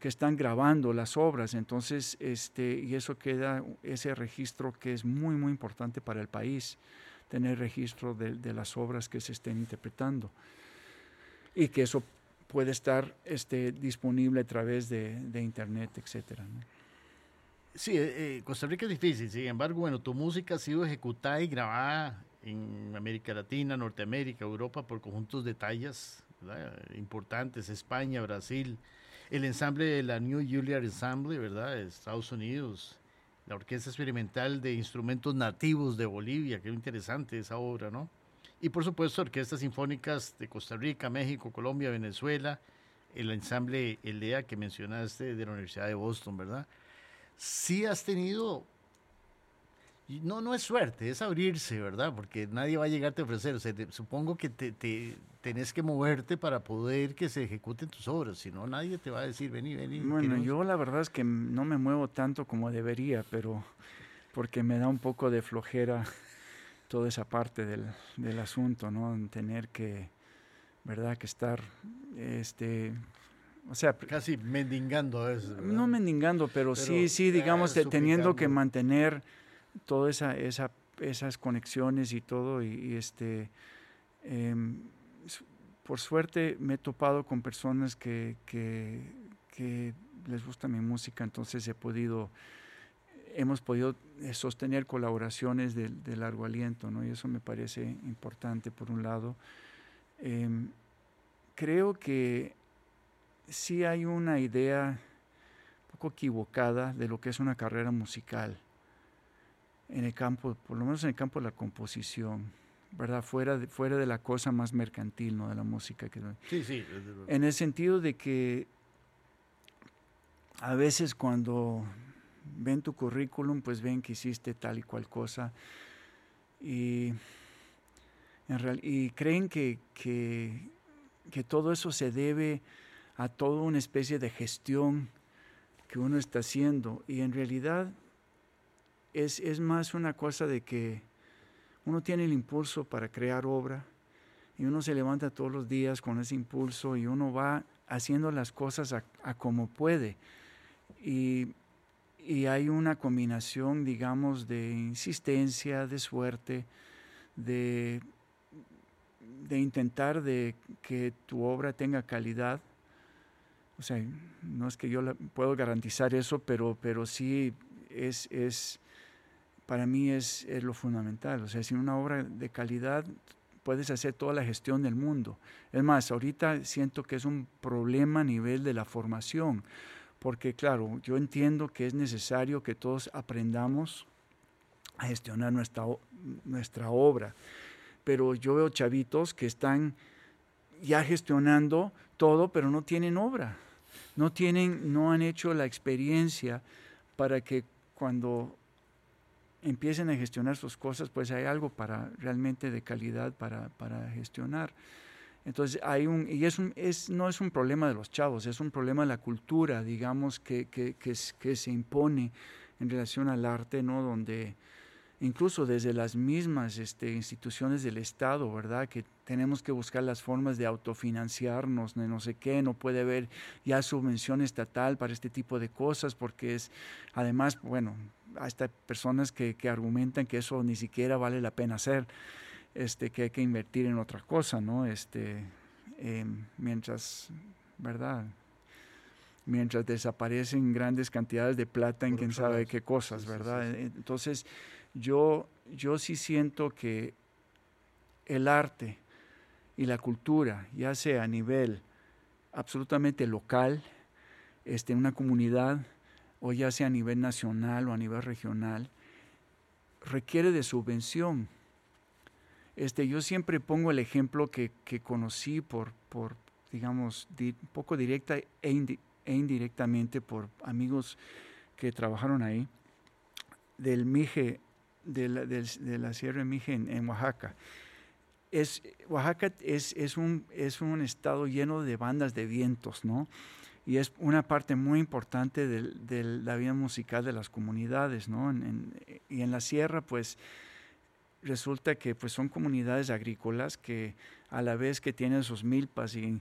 que están grabando las obras. Entonces, este, y eso queda, ese registro que es muy, muy importante para el país, tener registro de, de las obras que se estén interpretando. Y que eso puede estar este, disponible a través de, Internet. ¿no? Sí, eh, eh, Costa Rica es difícil, sin embargo, bueno, tu música ha sido ejecutada y grabada en América Latina, Norteamérica, Europa por conjuntos de tallas importantes, España, Brasil, el ensamble de la New Juilliard Ensemble, ¿verdad? Estados Unidos, la Orquesta Experimental de Instrumentos Nativos de Bolivia, qué interesante esa obra, ¿no? Y por supuesto, orquestas sinfónicas de Costa Rica, México, Colombia, Venezuela, el ensamble ELEA que mencionaste de la Universidad de Boston, ¿verdad? sí has tenido, no, no es suerte, es abrirse, ¿verdad? Porque nadie va a llegarte a ofrecer. O sea, supongo que te, te, tenés que moverte para poder que se ejecuten tus obras, si no nadie te va a decir, vení, vení. Bueno, yo la verdad es que no me muevo tanto como debería, pero porque me da un poco de flojera toda esa parte del, del asunto, ¿no? Tener que, ¿verdad? Que estar, este, o sea, casi mendigando eso. No mendigando, pero, sí, sí, digamos, teniendo que mantener todas esa, esa, esas conexiones y todo. Y, este, em, por suerte me he topado con personas que, que, que, les gusta mi música, entonces he podido, hemos podido eh, sostener colaboraciones de, de largo aliento, ¿no? Y eso me parece importante, por un lado. Em, creo que sí hay una idea un poco equivocada de lo que es una carrera musical en el campo, por lo menos en el campo de la composición, ¿verdad? Fuera de, fuera de la cosa más mercantil, ¿no? De la música. Que, sí, sí. En el sentido de que a veces cuando ven tu currículum, pues ven que hiciste tal y cual cosa y, en y creen que, que, que todo eso se debe a toda una especie de gestión que uno está haciendo. Y en realidad es, es más una cosa de que uno tiene el impulso para crear obra y uno se levanta todos los días con ese impulso y uno va haciendo las cosas a, como puede. Y, y, hay una combinación, digamos, de insistencia, de suerte, de, de intentar de que tu obra tenga calidad o sea, no es que yo puedo garantizar eso, pero, pero sí es, es para mí es, es, lo fundamental. O sea, sin una obra de calidad puedes hacer toda la gestión del mundo. Es más, ahorita siento que es un problema a nivel de la formación, porque claro, yo entiendo que es necesario que todos aprendamos a gestionar nuestra, nuestra obra, pero yo veo chavitos que están ya gestionando todo, pero no tienen obra. No tienen, no han hecho la experiencia para que cuando empiecen a gestionar sus cosas, pues hay algo para realmente de calidad para, para gestionar. Entonces hay un, y es, es no es un problema de los chavos, es un problema de la cultura, digamos, que, que, que, que se impone en relación al arte, ¿no? Donde incluso desde las mismas este, instituciones del Estado, ¿verdad? Que tenemos que buscar las formas de autofinanciarnos, de no sé qué, no puede haber ya subvención estatal para este tipo de cosas, porque es, además, bueno, hasta personas que, que argumentan que eso ni siquiera vale la pena hacer, este, que hay que invertir en otra cosa, ¿no? Este, em, mientras, ¿verdad? Mientras desaparecen grandes cantidades de plata en quién sabe qué cosas, ¿verdad? Entonces, yo, yo sí siento que el arte y la cultura, ya sea a nivel absolutamente local, este, en una comunidad, o ya sea a nivel nacional o a nivel regional, requiere de subvención. Este, yo siempre pongo el ejemplo que, que conocí por, por digamos, un poco directa e, e, indirectamente por amigos que trabajaron ahí, del Mije de la, de, la Sierra de Mije en, Oaxaca. Es, Oaxaca es, es, un, es un estado lleno de bandas de vientos, ¿no? Y es una parte muy importante de, la vida musical de las comunidades, ¿no? y en la sierra, pues, resulta que pues, son comunidades agrícolas que a la vez que tienen sus milpas y,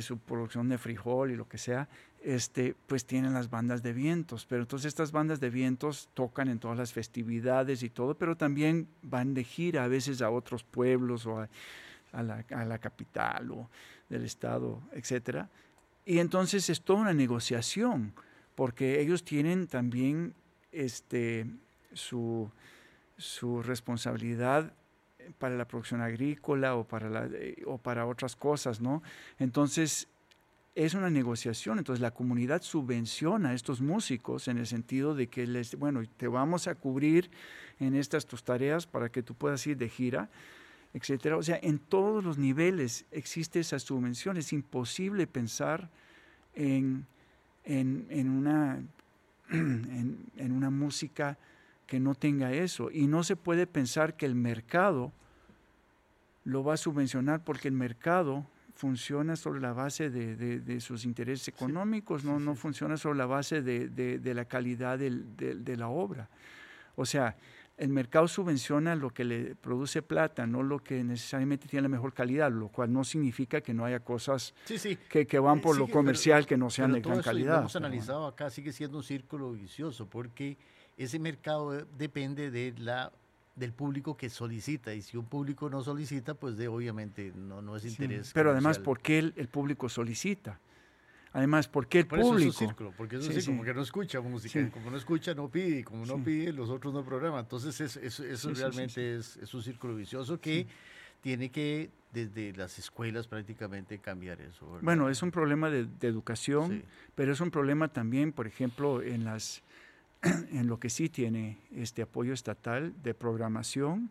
su producción de frijol y lo que sea, este, pues tienen las bandas de vientos. Pero entonces estas bandas de vientos tocan en todas las festividades y todo, pero también van de gira a veces a otros pueblos o a, la, capital o del estado, etc. Y entonces es toda una negociación, porque ellos tienen también este, su, su responsabilidad para la producción agrícola o para, la, eh, o para otras cosas, ¿no? Entonces, es una negociación, entonces la comunidad subvenciona a estos músicos en el sentido de que les, bueno, te vamos a cubrir en estas tus tareas para que tú puedas ir de gira, etcétera. O sea, en todos los niveles existe esa subvención. Es imposible pensar en, en, una, en una música que no tenga eso. Y no se puede pensar que el mercado lo va a subvencionar porque el mercado funciona sobre la base de, sus intereses económicos, no, no funciona sobre la base de, la calidad de la obra. O sea, el mercado subvenciona lo que le produce plata, no lo que necesariamente tiene la mejor calidad, lo cual no significa que no haya cosas Que, que, van por lo comercial que no sean de gran calidad. Lo hemos analizado acá, sigue siendo un círculo vicioso, porque ese mercado depende de la del público que solicita y si un público no solicita, pues de, obviamente no, no es interés. pero además, ¿por qué el, público solicita? Además, ¿por qué el público? Eso es un círculo, porque es un círculo, porque no escucha música, como no escucha, no pide, y como no pide, los otros no programan. Entonces, eso realmente es, es, un círculo vicioso que tiene que, desde las escuelas prácticamente, cambiar eso. Bueno, es un problema de, de educación, pero es un problema también, por ejemplo, en las en lo que sí tiene este apoyo estatal de programación,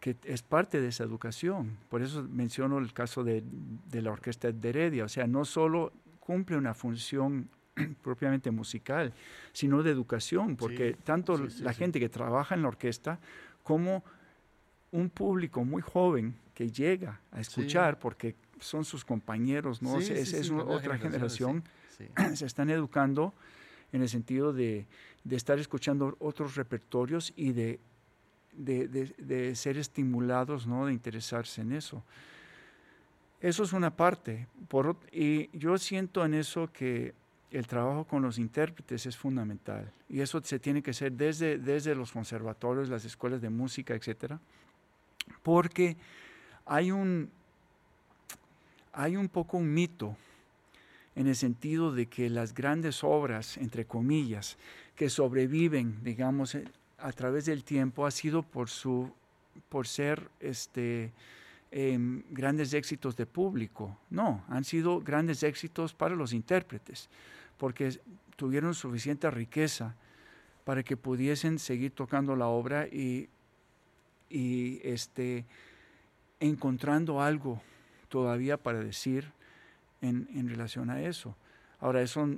que es parte de esa educación. Por eso menciono el caso de, la Orquesta de Heredia, o sea, no solo cumple una función propiamente musical, sino de educación, porque tanto la gente que trabaja en la orquesta como un público muy joven que llega a escuchar, porque son sus compañeros, ¿no? es, otra generación, se están educando en el sentido de, estar escuchando otros repertorios y de, de, ser estimulados, ¿no? de interesarse en eso. Eso es una parte. Por, y yo siento en eso que el trabajo con los intérpretes es fundamental. Y eso se tiene que hacer desde, desde los conservatorios, las escuelas de música, etc. Porque hay un, hay un poco un mito en el sentido de que las grandes obras, entre comillas, que sobreviven, digamos, eh, a través del tiempo, ha sido por, su, por ser este, em, grandes éxitos de público. No, han sido grandes éxitos para los intérpretes, porque tuvieron suficiente riqueza para que pudiesen seguir tocando la obra y, y este, encontrando algo todavía para decir en, relación a eso. Ahora, eso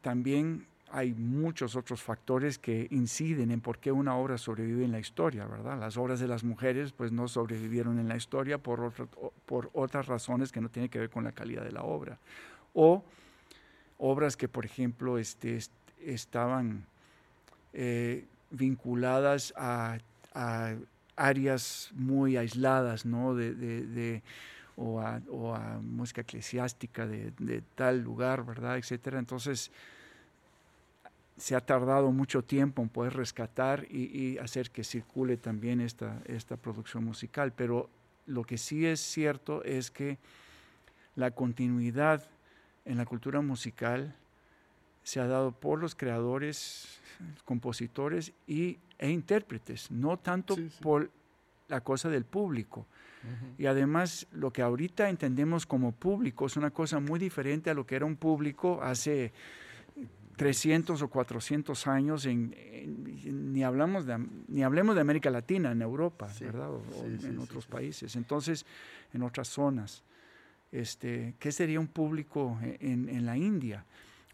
también hay muchos otros factores que inciden en por qué una obra sobrevive en la historia, ¿verdad? Las obras de las mujeres pues no sobrevivieron en la historia por, por otras razones que no tienen que ver con la calidad de la obra. O obras que, por ejemplo, este, estaban eh, vinculadas a, áreas muy aisladas, ¿no? De, o, a, música eclesiástica de, tal lugar, ¿verdad? Etcétera. Entonces, se ha tardado mucho tiempo en poder rescatar y, hacer que circule también esta, esta producción musical. Pero lo que sí es cierto es que la continuidad en la cultura musical se ha dado por los creadores, compositores y, e intérpretes, no tanto por la cosa del público. Y además lo que ahorita entendemos como público es una cosa muy diferente a lo que era un público hace 300 o 400 años, en, ni, hablamos de, ni hablemos de América Latina, en Europa, ¿verdad? O, en otros países. Entonces, en otras zonas. Este, ¿Qué sería un público en, la India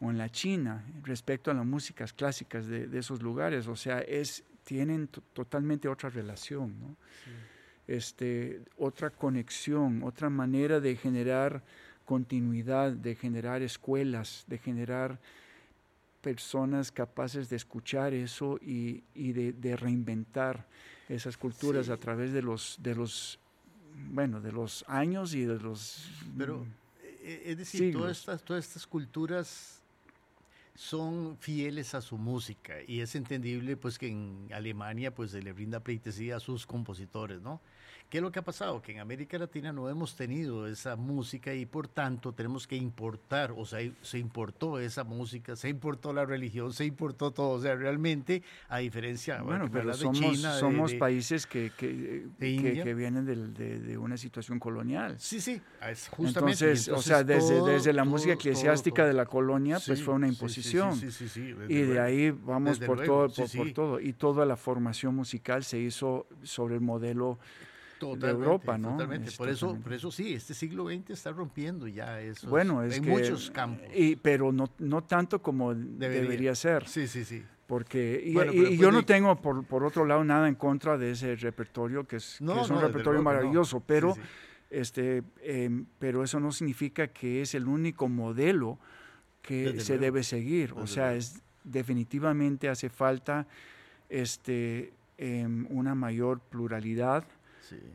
o en la China respecto a las músicas clásicas de, esos lugares? O sea, es, tienen totalmente otra relación, este, otra conexión, otra manera de generar continuidad, de generar escuelas, de generar personas capaces de escuchar eso y, de, reinventar esas culturas a través de los, de los bueno, de los años y de los... Pero, eh, es decir, todas estas, todas estas culturas son fieles a su música y es entendible pues que en Alemania pues se le brinda pleitesía a sus compositores, ¿no? ¿Qué es lo que ha pasado? Que en América Latina no hemos tenido esa música y por tanto tenemos que importar, o sea, se importó esa música, se importó la religión, se importó todo, o sea, realmente, a diferencia bueno, pero somos, de China, somos países que, que, que, vienen de, de, una situación colonial. Sí, sí, es justamente. Entonces, o sea, desde, desde la música eclesiástica de la colonia, pues fue una imposición. Sí, sí, sí, y de ahí vamos por, todo, por, por todo. Y toda la formación musical se hizo sobre el modelo de Europa, ¿no? Totalmente. Por eso, por eso sí, este siglo XX está rompiendo ya eso. Bueno, es en que, muchos campos. Y, pero no, no tanto como debería, ser. Sí, sí, sí. Porque, y, yo no tengo, por, por, otro lado, nada en contra de ese repertorio, que es, que es un repertorio maravilloso, pero, Este, em, pero eso no significa que es el único modelo que se debe seguir. o sea, es, definitivamente hace falta este, em, una mayor pluralidad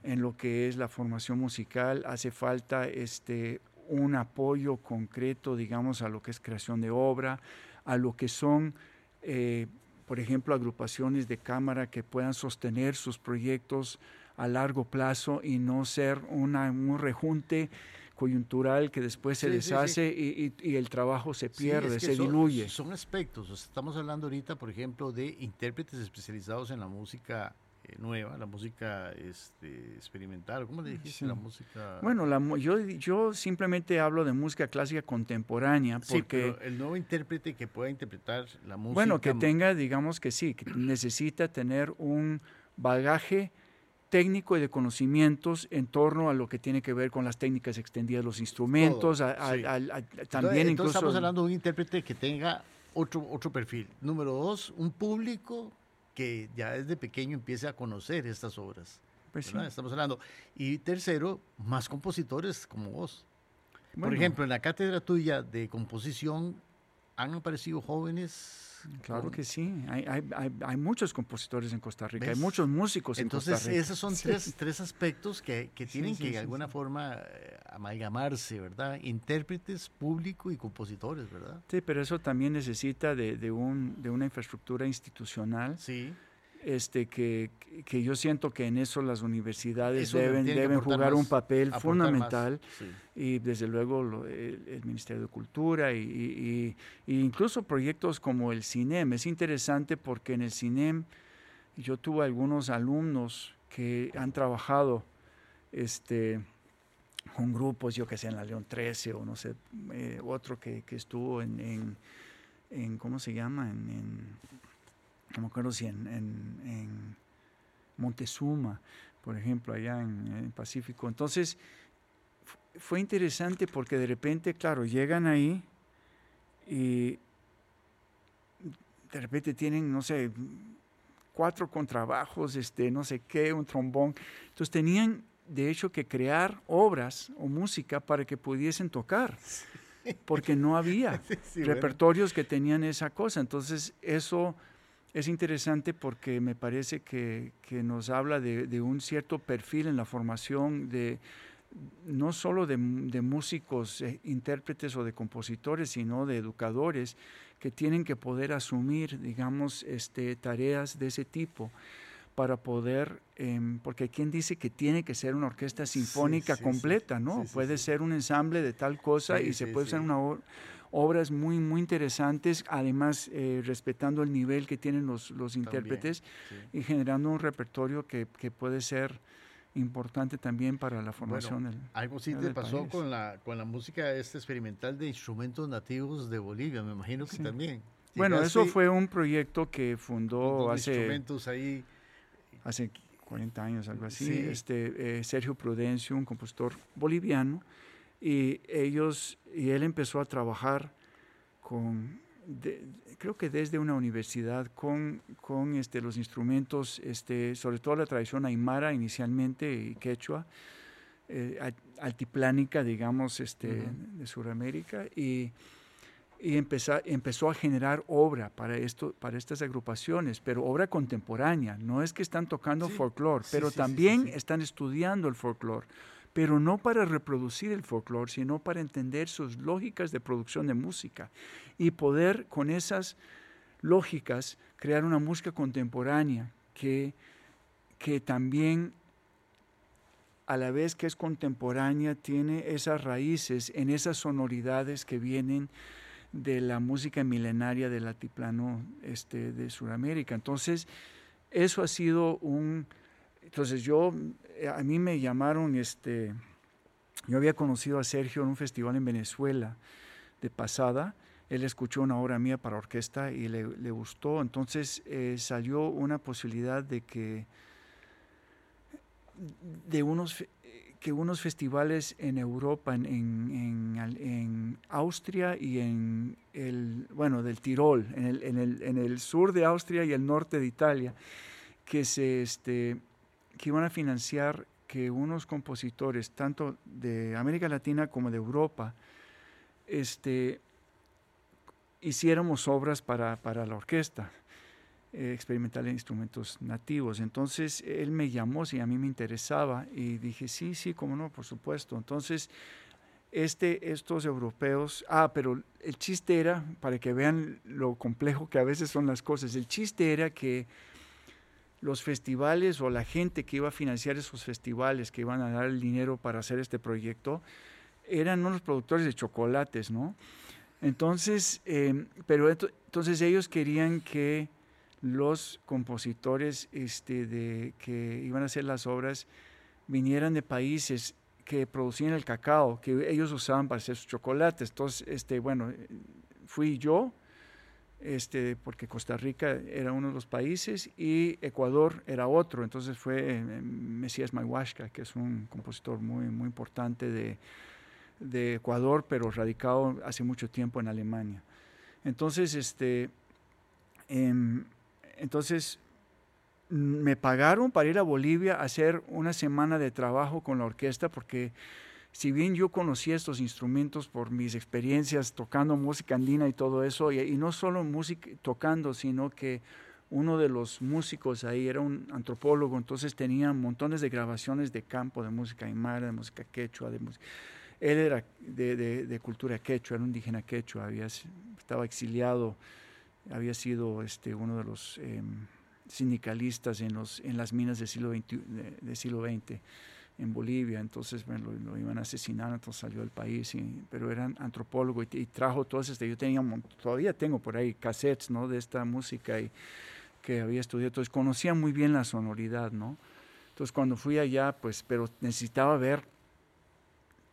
en lo que es la formación musical. Hace falta este, un apoyo concreto, digamos, a lo que es creación de obra, a lo que son, eh, por ejemplo, agrupaciones de cámara que puedan sostener sus proyectos a largo plazo y no ser una, un rejunte coyuntural que después se deshace Y, el trabajo se pierde, se diluye. Son aspectos, estamos hablando ahorita, por ejemplo, de intérpretes especializados en la música nueva, la música este, experimental, ¿cómo le dijiste? La música... Bueno, la, yo, yo simplemente hablo de música clásica contemporánea porque... el nuevo intérprete que pueda interpretar la música... Bueno, que tenga, digamos que sí, que necesita tener un bagaje técnico y de conocimientos en torno a lo que tiene que ver con las técnicas extendidas, los instrumentos, también incluso... estamos hablando de un intérprete que tenga otro, otro perfil. Número dos, un público que ya desde pequeño empiece a conocer estas obras. Pues Estamos hablando. Y tercero, más compositores como vos. Por ejemplo, en la cátedra tuya de composición han aparecido jóvenes Claro que sí, hay, hay, hay, muchos compositores en Costa Rica, hay muchos músicos en Costa Rica. Entonces, esos son tres, tres aspectos que, que tienen que de alguna forma eh, amalgamarse, ¿verdad? Intérpretes, público y compositores, ¿verdad? Sí, pero eso también necesita de, de, un, de una infraestructura institucional. Sí este, que, que, yo siento que en eso las universidades deben, deben jugar un papel fundamental y desde luego el, Ministerio de Cultura y, incluso proyectos como el CINEM. Es interesante porque en el CINEM yo tuve algunos alumnos que han trabajado este, con grupos, yo que sé, en la León 13 o no sé, eh, otro que, que estuvo en, en, ¿cómo se llama? en no me acuerdo si en, Montezuma, por ejemplo, allá en, el Pacífico. Entonces, fue interesante porque de repente, claro, llegan ahí y de repente tienen, no sé, cuatro contrabajos, este, no sé qué, un trombón. Entonces tenían, de hecho, que crear obras o música para que pudiesen tocar, porque no había repertorios que tenían esa cosa. Entonces eso es interesante porque me parece que, nos habla de, un cierto perfil en la formación de no solo de, músicos, eh, intérpretes o de compositores, sino de educadores que tienen que poder asumir, digamos, este, tareas de ese tipo para poder, em, porque quien dice que tiene que ser una orquesta sinfónica completa, ¿no? puede ser un ensamble de tal cosa y se puede ser una obras muy, muy interesantes, además eh, respetando el nivel que tienen los, los intérpretes y generando un repertorio que, que puede ser importante también para la formación del Algo sí te pasó con la, con la música esta experimental de instrumentos nativos de Bolivia, me imagino que también. Bueno, eso fue un proyecto que fundó hace... Instrumentos ahí. Hace 40 años, algo así. Este, eh, Sergio Prudencio, un compositor boliviano, y ellos, y él empezó a trabajar con creo que desde una universidad con, con este, los instrumentos, este, sobre todo la tradición aymara inicialmente y quechua, eh, altiplánica, digamos, este, de Sudamérica, y, y empezó, empezó a generar obra para, esto, para estas agrupaciones, pero obra contemporánea. No es que están tocando folclore, pero también están estudiando el folclore pero no para reproducir el folclore, sino para entender sus lógicas de producción de música y poder con esas lógicas crear una música contemporánea que, que también a la vez que es contemporánea tiene esas raíces en esas sonoridades que vienen de la música milenaria del altiplano este, de Sudamérica. Entonces, eso ha sido un... Entonces yo eh, a mí me llamaron, este, yo había conocido a Sergio en un festival en Venezuela de pasada, él escuchó una obra mía para orquesta y le, gustó, entonces eh, salió una posibilidad de que de unos que unos festivales en Europa, en, en, Austria y en el, bueno, del Tirol, en el, el, en el, sur de Austria y el norte de Italia, que se, este, que iban a financiar que unos compositores, tanto de América Latina como de Europa, este, hiciéramos obras para, para la orquesta eh, experimental en instrumentos nativos. Entonces él me llamó si a mí me interesaba y dije, sí, sí, cómo no, por supuesto. Entonces, este, estos europeos, ah, pero el chiste era, para que vean lo complejo que a veces son las cosas, el chiste era que los festivales o la gente que iba a financiar esos festivales, que iban a dar el dinero para hacer este proyecto, eran unos productores de chocolates, ¿no? Entonces, eh, pero entonces ellos querían que los compositores este, de, que iban a hacer las obras vinieran de países que producían el cacao, que ellos usaban para hacer sus chocolates. Entonces, este, bueno, fui yo, este, porque Costa Rica era uno de los países y Ecuador era otro. Entonces fue eh, Mesías Mayhuasca, que es un compositor muy, muy importante de, de, Ecuador, pero radicado hace mucho tiempo en Alemania. Entonces, este, em, entonces me pagaron para ir a Bolivia a hacer una semana de trabajo con la orquesta porque si bien yo conocía estos instrumentos por mis experiencias tocando música andina y todo eso, y, no solo música tocando, sino que uno de los músicos ahí era un antropólogo, entonces tenía montones de grabaciones de campo, de música aymara, de música quechua, de música. Él era de, cultura quechua, era un indígena quechua, había, estaba exiliado, había sido este, uno de los em, sindicalistas en, los, en las minas del siglo XX. siglo XX en Bolivia, entonces bueno, lo, iban a asesinar, entonces salió del país, pero era antropólogo y, trajo todas este, yo tenía, todavía tengo por ahí cassettes, ¿no? De esta música y que había estudiado, entonces conocía muy bien la sonoridad, ¿no? Entonces cuando fui allá, pues, pero necesitaba ver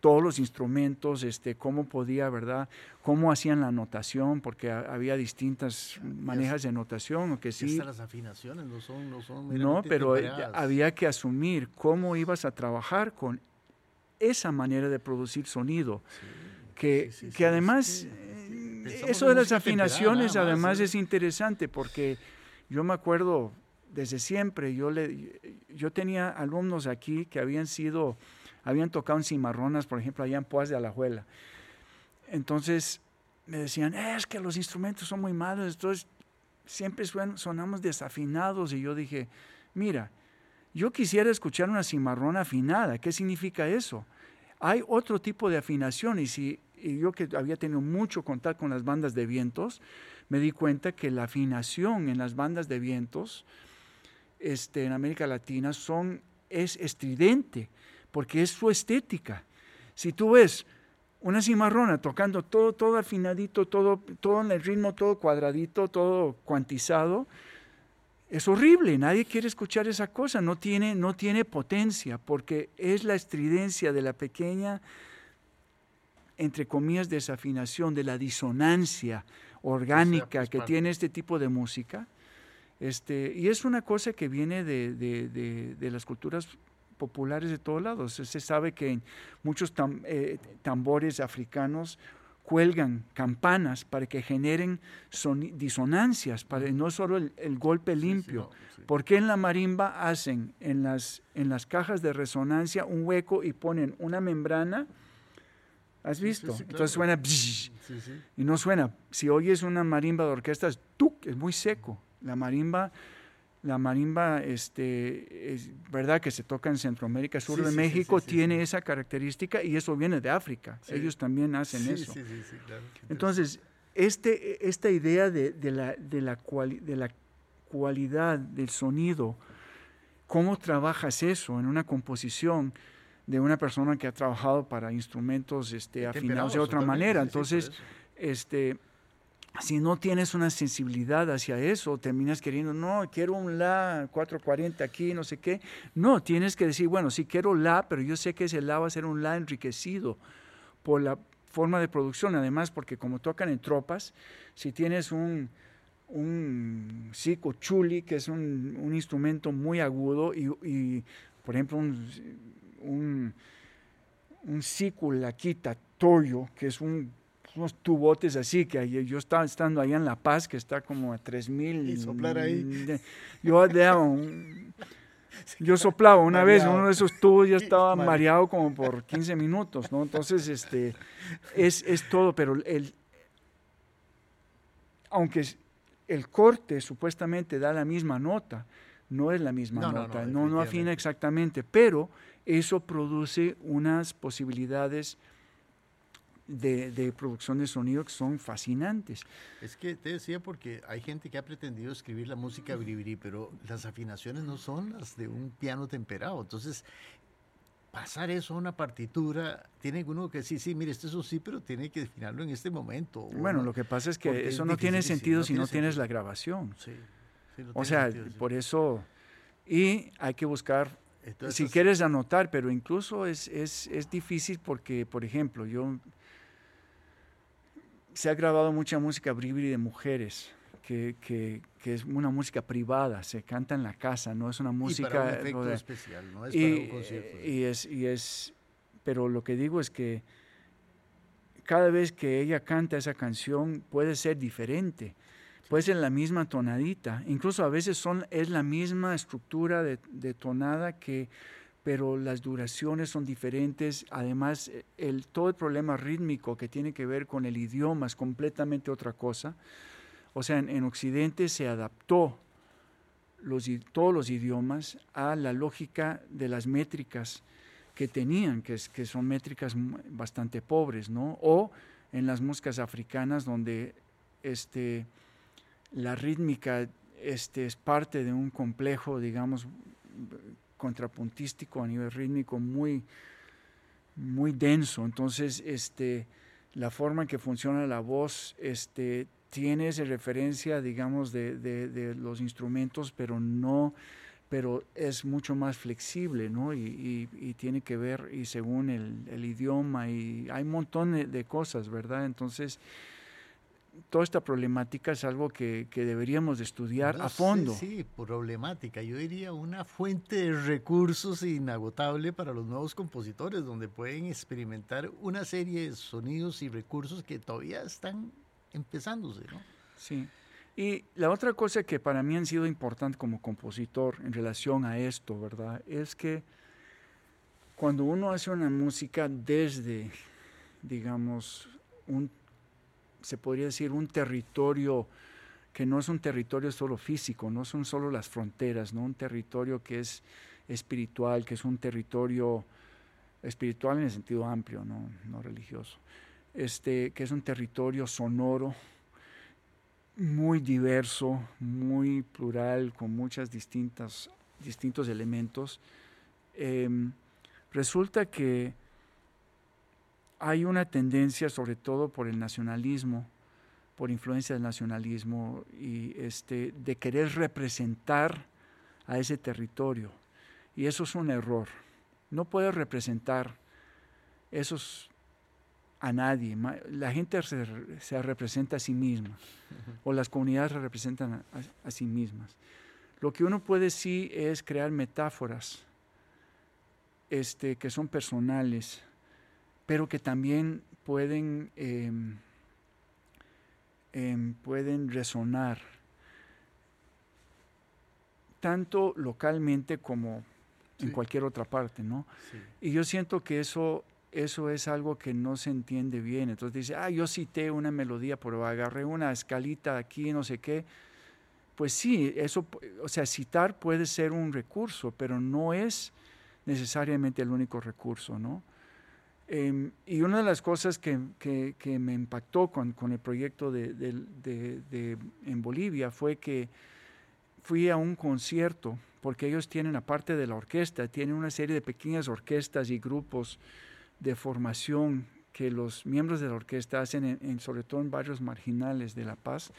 todos los instrumentos, este, cómo podía, ¿verdad? Cómo hacían la notación, porque había distintas maneras de notación. Que sí, las afinaciones no son... No, son no pero había que asumir cómo ibas a trabajar con esa manera de producir sonido, que, que además eso de las afinaciones además es interesante porque yo me acuerdo desde siempre, yo, le, yo tenía alumnos aquí que habían sido, habían tocado en cimarronas, por ejemplo, allá en Poas de Alajuela. Entonces me decían, es que los instrumentos son muy malos, entonces siempre sonamos desafinados. Y yo dije, mira, yo quisiera escuchar una cimarrona afinada. ¿Qué significa eso? Hay otro tipo de afinación y, si, y yo que había tenido mucho contacto con las bandas de vientos, me di cuenta que la afinación en las bandas de vientos este, en América Latina son, es estridente, porque es su estética. Si tú ves una cimarrona tocando todo, todo afinadito, todo, todo en el ritmo, todo cuadradito, todo cuantizado, es horrible, nadie quiere escuchar esa cosa, no tiene, no tiene potencia, porque es la estridencia de la pequeña, entre comillas, desafinación, de la disonancia orgánica pues, que tiene este tipo de música. Este, y es una cosa que viene de, de, de, las culturas populares de todos lados. Se sabe que en muchos eh, tambores africanos cuelgan campanas para que generen disonancias, para no solo el, golpe limpio. ¿Por qué en la marimba hacen en las, en las cajas de resonancia un hueco y ponen una membrana? ¿Has visto? Entonces suena y no suena. Si oyes una marimba de orquesta, es, es muy seco. La marimba la marimba, este, es verdad que se toca en Centroamérica, sur de México, tiene esa característica y eso viene de África. Ellos también hacen eso. Entonces, este, esta idea de, la, de, la de la cualidad del sonido, ¿cómo trabajas eso en una composición de una persona que ha trabajado para instrumentos este, afinados de otra manera? Entonces, este si no tienes una sensibilidad hacia eso, terminas queriendo, no, quiero un La 440 aquí, no sé qué. No, tienes que decir, bueno, sí quiero La, pero yo sé que ese La va a ser un La enriquecido por la forma de producción. Además, porque como tocan en tropas, si tienes un, un psico chuli, que es un, un instrumento muy agudo, y, por ejemplo, un, un, un toyo, que es un unos tubotes así, que yo estaba estando allá en La Paz, que está como a 3000. Y soplar ahí. Yo, yo soplaba una vez, uno de esos tubos ya estaba mareado como por 15 minutos, ¿no? Entonces, este, es, es todo, pero el, aunque el corte supuestamente da la misma nota, no es la misma nota, no, no, no afina exactamente, pero eso produce unas posibilidades de, producción de sonido que son fascinantes. Es que te decía porque hay gente que ha pretendido escribir la música bribri, pero las afinaciones no son las de un piano temperado. Entonces, pasar eso a una partitura, tiene uno que decir, sí, mire, esto es sí, pero tiene que afinarlo en este momento. Bueno, lo que pasa es que eso no tiene sentido si no, tienes la grabación. Sí, o sea, por eso, y hay que buscar si quieres anotar, pero incluso es, es, es, difícil porque, por ejemplo, yo se ha grabado mucha música bribri de mujeres, que, que, que, es una música privada, se canta en la casa, no es una música... Y para un efecto especial, no es para un concierto. Y es, y es, pero lo que digo es que cada vez que ella canta esa canción puede ser diferente, puede ser la misma tonadita, incluso a veces son, es la misma estructura de, de tonada que pero las duraciones son diferentes. Además, el, todo el problema rítmico que tiene que ver con el idioma es completamente otra cosa. O sea, en, Occidente se adaptó todos los idiomas a la lógica de las métricas que tenían, que, son métricas bastante pobres. O en las músicas africanas donde este, la rítmica este, es parte de un complejo, digamos, contrapuntístico a nivel rítmico muy, muy denso. Entonces, este, la forma en que funciona la voz este, tiene esa referencia, digamos, de, de, los instrumentos, pero no pero es mucho más flexible, ¿no? Y, tiene que ver, y según el, el, idioma, y hay un montón de, de cosas, ¿verdad? Entonces, toda esta problemática es algo que, deberíamos estudiar a fondo. sí, problemática. Yo diría una fuente de recursos inagotable para los nuevos compositores, donde pueden experimentar una serie de sonidos y recursos que todavía están empezándose, ¿no? Sí. Y la otra cosa que para mí han sido importante como compositor en relación a esto, ¿verdad? Es que cuando uno hace una música desde, digamos, un, se podría decir, un territorio que no es un territorio solo físico, no son solo las fronteras, ¿no? Un territorio que es espiritual, que es un territorio espiritual en el sentido amplio, no, no religioso, este, que es un territorio sonoro, muy diverso, muy plural, con muchas distintas, distintos elementos. Em, resulta que hay una tendencia, sobre todo por el nacionalismo, por influencia del nacionalismo, y este, de querer representar a ese territorio. Y eso es un error. No puedes representar esos a nadie. La gente se, representa a sí misma o las comunidades se representan a, sí mismas. Lo que uno puede sí es crear metáforas este, que son personales, pero que también pueden, em, em, pueden resonar tanto localmente como en cualquier otra parte, ¿no? Y yo siento que eso eso es algo que no se entiende bien. Entonces dice, ah, yo cité una melodía, pero agarré una escalita aquí, no sé qué. Pues sí, eso, o sea, citar puede ser un recurso, pero no es necesariamente el único recurso, ¿no? Em, y una de las cosas que, que, me impactó con, con el proyecto de, de, en Bolivia fue que fui a un concierto, porque ellos tienen, aparte de la orquesta, tienen una serie de pequeñas orquestas y grupos de formación que los miembros de la orquesta hacen, en, sobre todo en barrios marginales de La Paz.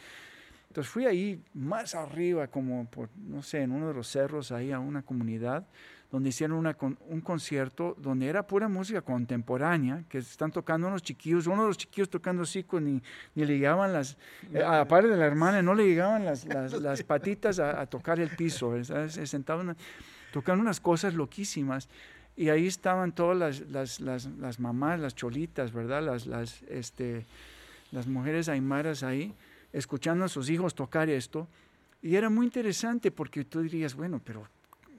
Entonces fui ahí más arriba, como por, no sé, en uno de los cerros, ahí a una comunidad, donde hicieron una, un concierto donde era pura música contemporánea, que están tocando unos chiquillos, uno de los chiquillos tocando así, ni, ni le llegaban las, eh, aparte de la hermana, no le llegaban las, las, patitas a, tocar el piso, se sentaban tocando unas cosas loquísimas. Y ahí estaban todas las, las, las, las mamás, las cholitas, ¿verdad? Las, las, este, las mujeres aymaras ahí, escuchando a sus hijos tocar esto. Y era muy interesante porque tú dirías, bueno, pero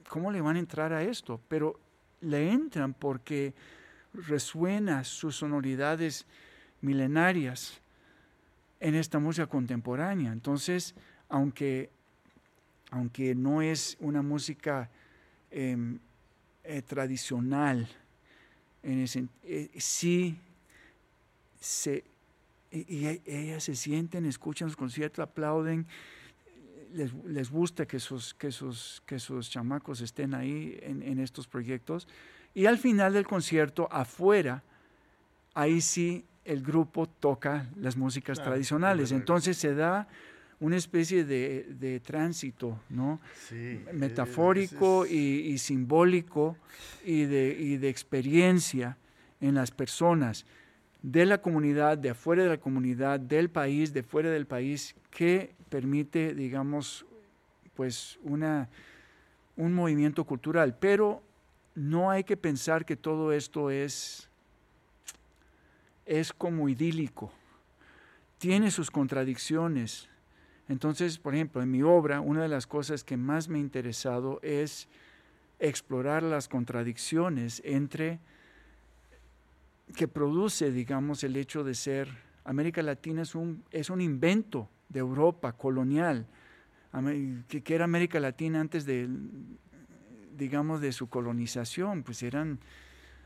¿cómo le van a entrar a esto? Pero le entran porque resuena sus sonoridades milenarias en esta música contemporánea. Entonces, aunque, aunque no es una música em, eh, tradicional, en ese, eh, sí, se, y, ellas se sienten, escuchan los conciertos, aplauden, les, les gusta que sus, que, sus, que sus chamacos estén ahí en, en estos proyectos. Y al final del concierto, afuera, ahí sí el grupo toca las músicas tradicionales. Entonces se da una especie de, tránsito, ¿no? Metafórico y, simbólico y de, de experiencia en las personas de la comunidad, de afuera de la comunidad, del país, de fuera del país, que permite, digamos, pues una, un movimiento cultural. Pero no hay que pensar que todo esto es, es como idílico. Tiene sus contradicciones, entonces, por ejemplo, en mi obra, una de las cosas que más me ha interesado es explorar las contradicciones entre que produce, digamos, el hecho de ser América Latina es un, es un invento de Europa colonial, que, era América Latina antes de, digamos, de su colonización, pues eran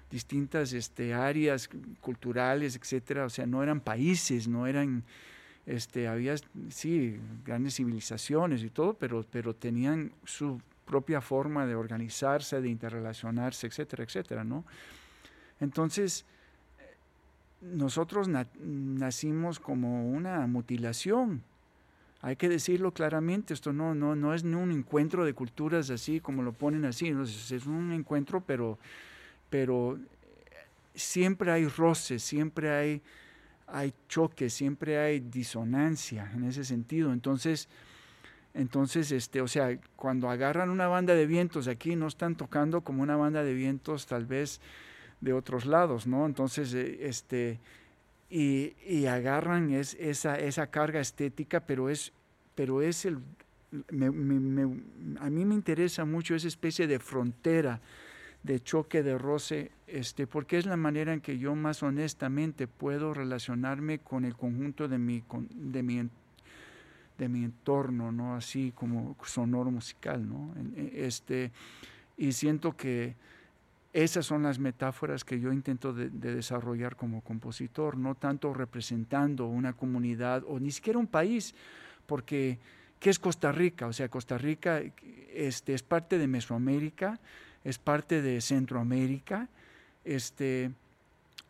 distintas este, áreas culturales, etcétera, o sea, no eran países, no eran este, había, sí, grandes civilizaciones y todo, pero, pero tenían su propia forma de organizarse, de interrelacionarse, etcétera, etcétera, ¿no? Entonces, nosotros nacimos como una mutilación. Hay que decirlo claramente, esto no, no, no es un encuentro de culturas así como lo ponen así, es un encuentro, pero, pero siempre hay roces, siempre hay hay siempre hay disonancia en ese sentido. Entonces, entonces, este, o sea, cuando agarran una banda de vientos aquí, no están tocando como una banda de vientos tal vez de otros lados, ¿no? Entonces, eh, este, y, agarran es, esa, esa carga estética, pero es, pero es el... a mí me interesa mucho esa especie de frontera, de choque, de roce, este, porque es la manera en que yo más honestamente puedo relacionarme con el conjunto de mi, de mi, de mi entorno, ¿no? Así como sonoro musical, ¿no? E, este, y siento que esas son las metáforas que yo intento de, desarrollar como compositor, no tanto representando una comunidad o ni siquiera un país, porque ¿qué es Costa Rica? O sea, Costa Rica este, es parte de Mesoamérica, es parte de Centroamérica, este,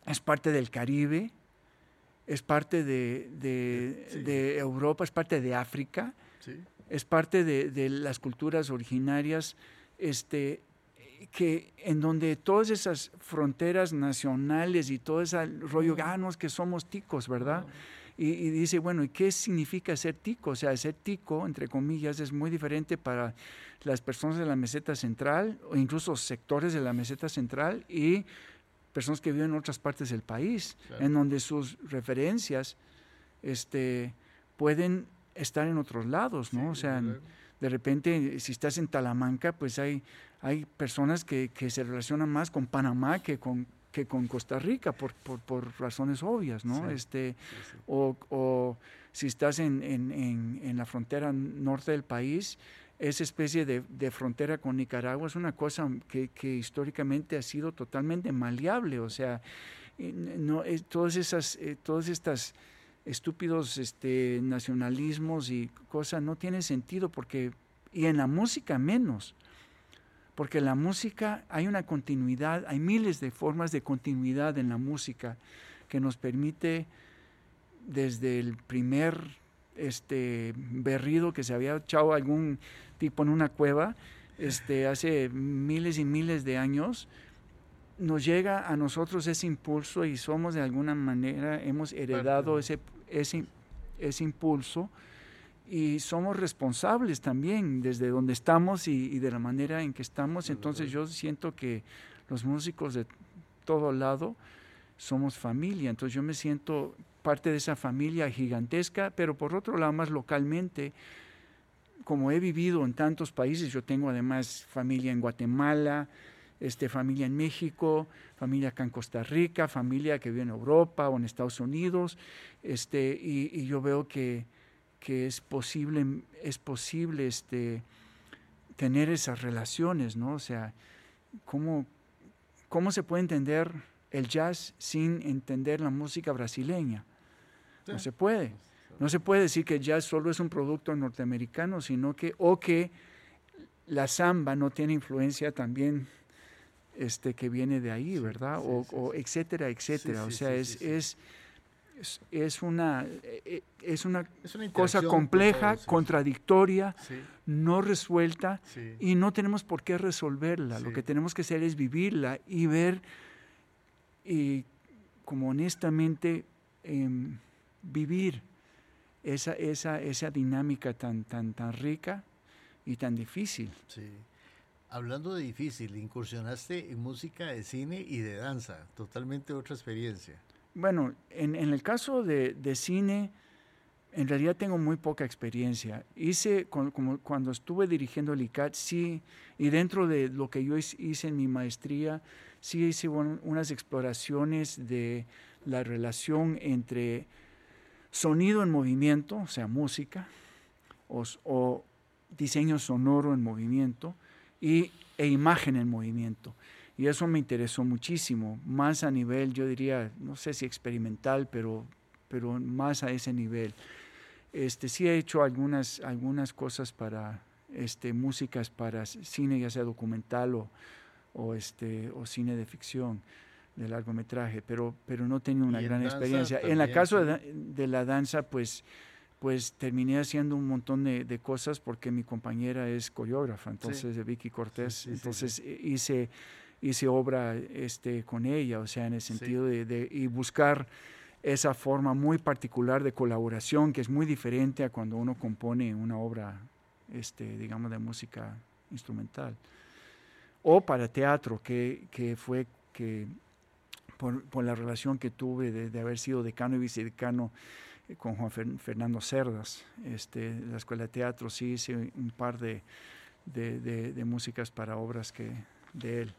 es parte del Caribe, es parte de, Europa, es parte de África, es parte de, de, las culturas originarias este, que en donde todas esas fronteras nacionales y todo ese rollo, ah, que somos ticos, ¿verdad? Y, dice, bueno, ¿y qué significa ser tico? O sea, ser tico, entre comillas, es muy diferente para las personas de la meseta central o incluso sectores de la meseta central y personas que viven en otras partes del país, en donde sus referencias este, pueden estar en otros lados, ¿no? o sea, de repente, si estás en Talamanca, pues hay hay personas que, se relacionan más con Panamá que con, que con Costa Rica por, razones obvias, ¿no? este, O, si estás en, la frontera norte del país, esa especie de, frontera con Nicaragua es una cosa que, históricamente ha sido totalmente maleable, o sea, no, todas esas, eh, todas estas estúpidos este, nacionalismos y cosas no tienen sentido porque, y en la música menos, porque la música hay una continuidad, hay miles de formas de continuidad en la música que nos permite desde el primer este berrido que se había echado algún tipo en una cueva este, hace miles y miles de años, nos llega a nosotros ese impulso y somos de alguna manera, hemos heredado ese, ese, ese impulso y somos responsables también desde donde estamos y, de la manera en que estamos. Entonces yo siento que los músicos de todo lado somos familia, entonces yo me siento parte de esa familia gigantesca, pero por otro lado más localmente, como he vivido en tantos países, yo tengo además familia en Guatemala, este, familia en México, familia acá en Costa Rica, familia que vive en Europa o en Estados Unidos, este, y yo veo que que es posible, es posible este, tener esas relaciones, ¿no? O sea, ¿cómo, ¿cómo se puede entender el jazz sin entender la música brasileña? No se puede. No se puede decir que el jazz solo es un producto norteamericano, sino que, o que la samba no tiene influencia también este, que viene de ahí, ¿verdad? o, etcétera, etcétera. o sea, es, es es, una, eh, es una, cosa compleja, contradictoria, no resuelta y no tenemos por qué resolverla. Lo que tenemos que hacer es vivirla y ver y como honestamente em, vivir esa, esa, esa dinámica tan, tan, tan rica y tan difícil. Hablando de difícil, incursionaste en música de cine y de danza, totalmente otra experiencia. Bueno, en, el caso de, cine, en realidad tengo muy poca experiencia. Hice, como, cuando estuve dirigiendo el ICAT, sí, y dentro de lo que yo hice en mi maestría, sí hice unas exploraciones de la relación entre sonido en movimiento, o sea, música, o, diseño sonoro en movimiento, y, e imagen en movimiento. Y eso me interesó muchísimo, más a nivel, yo diría, no sé si experimental, pero, pero más a ese nivel. Este, sí he hecho algunas, algunas cosas para este, músicas para cine, ya sea documental o, o, este, o cine de ficción, de largometraje, pero, pero no tenía una gran experiencia. en el caso de, la danza, pues, pues terminé haciendo un montón de, cosas porque mi compañera es coreógrafa, entonces de Vicky Cortés, entonces hice hice obra este, con ella, o sea, en el sentido de, y buscar esa forma muy particular de colaboración que es muy diferente a cuando uno compone una obra, este, digamos, de música instrumental. O para teatro, que, que fue que por, la relación que tuve de, haber sido decano y vicedecano con Juan Fernando Cerdas. Este, la Escuela de Teatro sí hice un par de, de músicas para obras que, de él.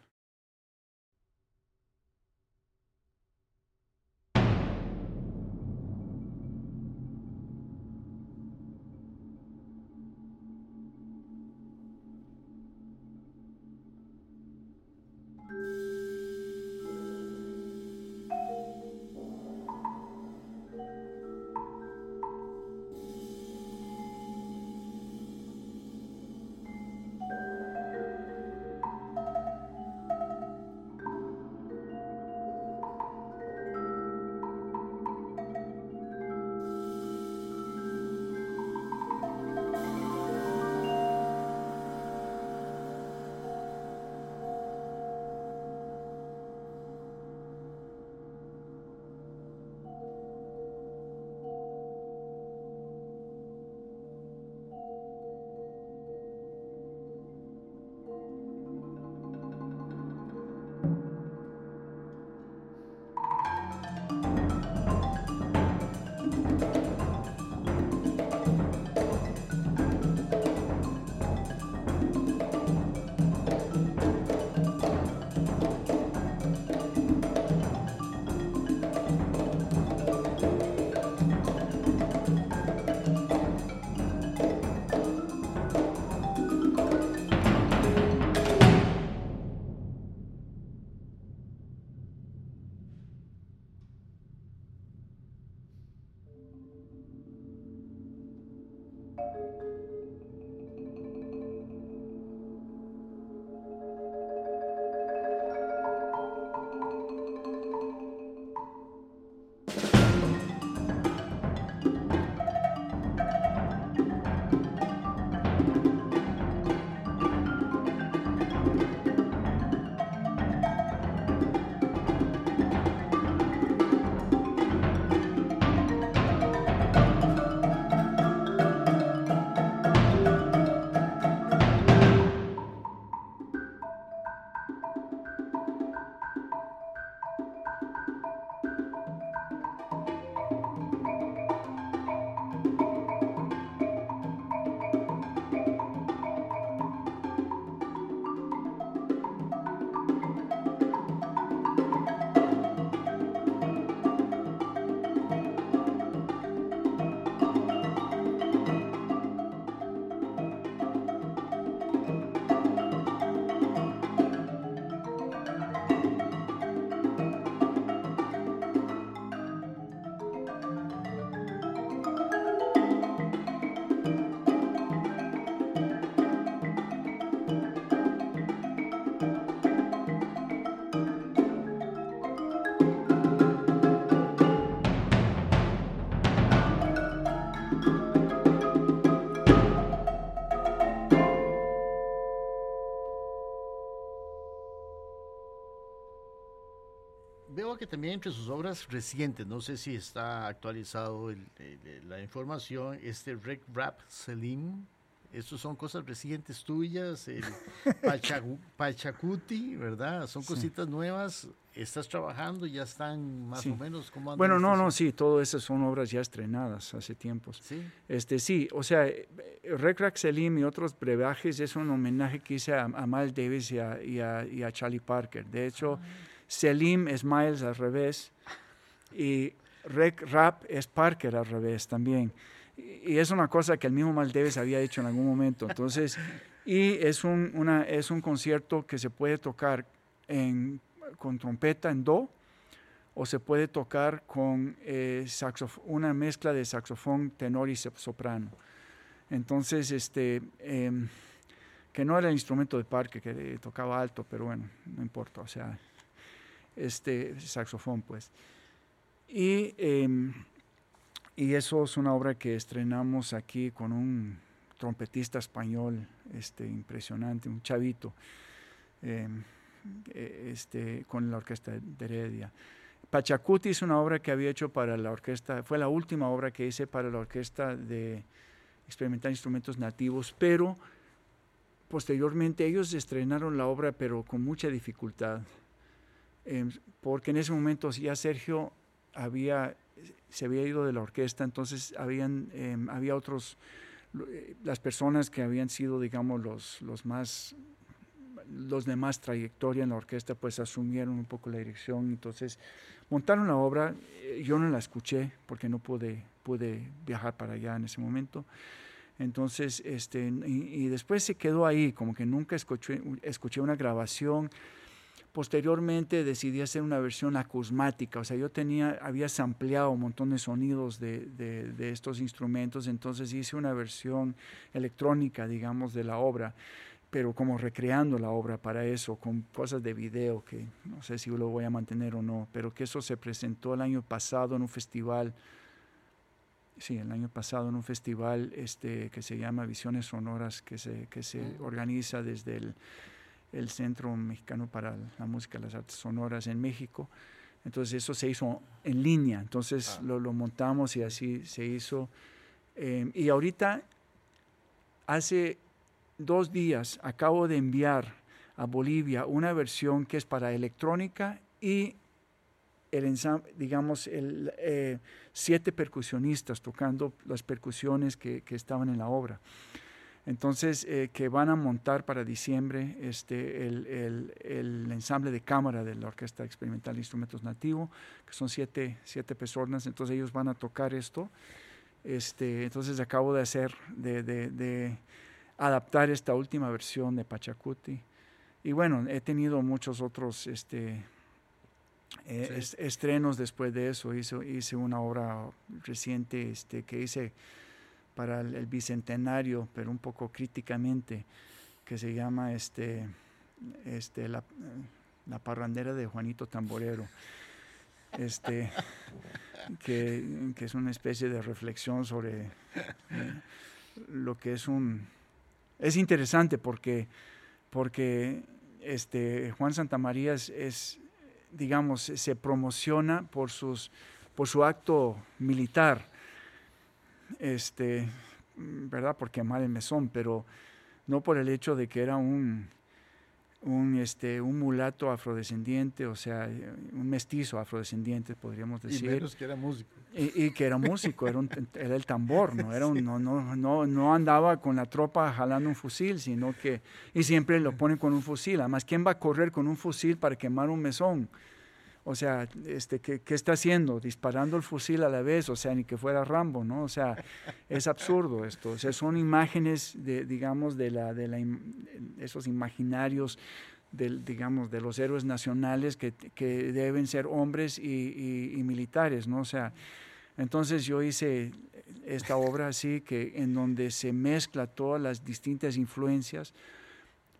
También entre sus obras recientes, no sé si está actualizado la información, este Rec Rap Selim, estos son cosas recientes tuyas, el Pachacuti, ¿verdad? Son cositas nuevas. ¿Estás trabajando? ¿Ya están más o menos? ¿cómo bueno, no, no, sí, todas esas son obras ya estrenadas hace tiempos. Sí. Este, sí, o sea, Rec Rap Selim y otros brebajes es un homenaje que hice a, Mal Davis y a, Charlie Parker. De hecho, ah. Selim es Miles al revés y Rec Rap es Parker al revés también. Y es una cosa que el mismo Miles Davis había hecho en algún momento. Entonces, y es un, una, es un concierto que se puede tocar en, con trompeta en do o se puede tocar con eh, una mezcla de saxofón, tenor y soprano. Entonces, este, em, que no era el instrumento de Parker, que tocaba alto, pero bueno, no importa, o sea, este saxofón, pues. Y, em, y eso es una obra que estrenamos aquí con un trompetista español este, impresionante, un chavito, em, e, este, con la orquesta de Heredia. Pachacuti es una obra que había hecho para la orquesta, fue la última obra que hice para la orquesta de experimentar instrumentos nativos, pero posteriormente ellos estrenaron la obra, pero con mucha dificultad em, porque en ese momento ya Sergio había, se había ido de la orquesta, entonces habían, em, había otros, eh, las personas que habían sido, digamos, los, los más los de más trayectoria en la orquesta pues asumieron un poco la dirección, entonces montaron la obra, eh, yo no la escuché porque no pude, pude viajar para allá en ese momento, entonces, este, y, después se quedó ahí, como que nunca escuché, escuché una grabación. Posteriormente decidí hacer una versión acusmática, o sea, yo tenía, había sampleado un montón de sonidos de, de, estos instrumentos, entonces hice una versión electrónica, digamos, de la obra, pero como recreando la obra para eso, con cosas de video que no sé si lo voy a mantener o no, pero que eso se presentó el año pasado en un festival sí, el año pasado en un festival este, que se llama Visiones Sonoras, que se, que se organiza desde el, el, Centro Mexicano para la Música y las Artes Sonoras en México. Entonces eso se hizo en línea, entonces ah. lo, lo, montamos y así se hizo. Em, y ahorita, hace dos días, acabo de enviar a Bolivia una versión que es para electrónica y el digamos, el, eh, siete percusionistas tocando las percusiones que, que estaban en la obra. Entonces, eh, que van a montar para diciembre este, el, el, el, ensamble de cámara de la Orquesta Experimental de Instrumentos Nativo, que son siete, siete personas, entonces ellos van a tocar esto. Este, entonces acabo de hacer, de, de, de adaptar esta última versión de Pachacuti. Y bueno, he tenido muchos otros este, eh, estrenos después de eso. Hice, hice una obra reciente este, que hice para el, bicentenario, pero un poco críticamente, que se llama este, este, la, la parrandera de Juanito Tamborero. Este, que, que, es una especie de reflexión sobre lo que es un... Es interesante porque, porque este, Juan Santamaría es, es, digamos, se promociona por, sus, por su acto militar, este, ¿verdad? Por quemar el mesón, pero no por el hecho de que era un, un, este, un mulato afrodescendiente, o sea, un mestizo afrodescendiente, podríamos decir. Y menos que era músico. Y, que era músico, era, era, el tambor, ¿no? Era un, no, no, no, no andaba con la tropa jalando un fusil, sino que, y siempre lo ponen con un fusil. Además, ¿quién va a correr con un fusil para quemar un mesón? O sea, este, ¿qué, ¿qué, está haciendo? Disparando el fusil a la vez, o sea, ni que fuera Rambo, ¿no? O sea, es absurdo esto. O sea, son imágenes, de, digamos, de, la, de la, esos imaginarios, del, digamos, de los héroes nacionales que, deben ser hombres y, militares, ¿no? O sea, entonces yo hice esta obra así, que en donde se mezcla todas las distintas influencias,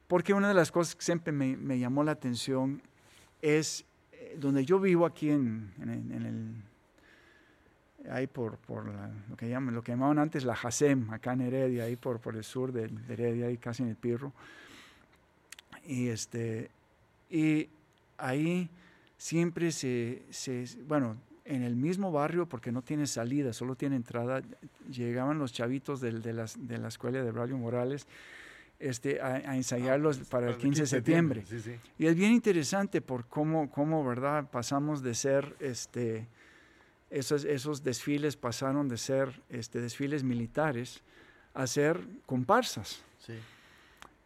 porque una de las cosas que siempre me llamó la atención es donde yo vivo aquí en, el, ahí por, por lo, que llaman, lo que llamaban antes la Jacem, acá en Heredia, ahí por, por el sur de, Heredia, ahí casi en el Pirro. Y, este, y ahí siempre se, se, bueno, en el mismo barrio, porque no tiene salida, solo tiene entrada, llegaban los chavitos de, de, las, de la escuela de Braulio Morales este, a, ensayarlos ah, para el 15 de septiembre. Y es bien interesante por cómo, cómo ¿verdad? Pasamos de ser, este, esos, esos desfiles pasaron de ser este, desfiles militares a ser comparsas.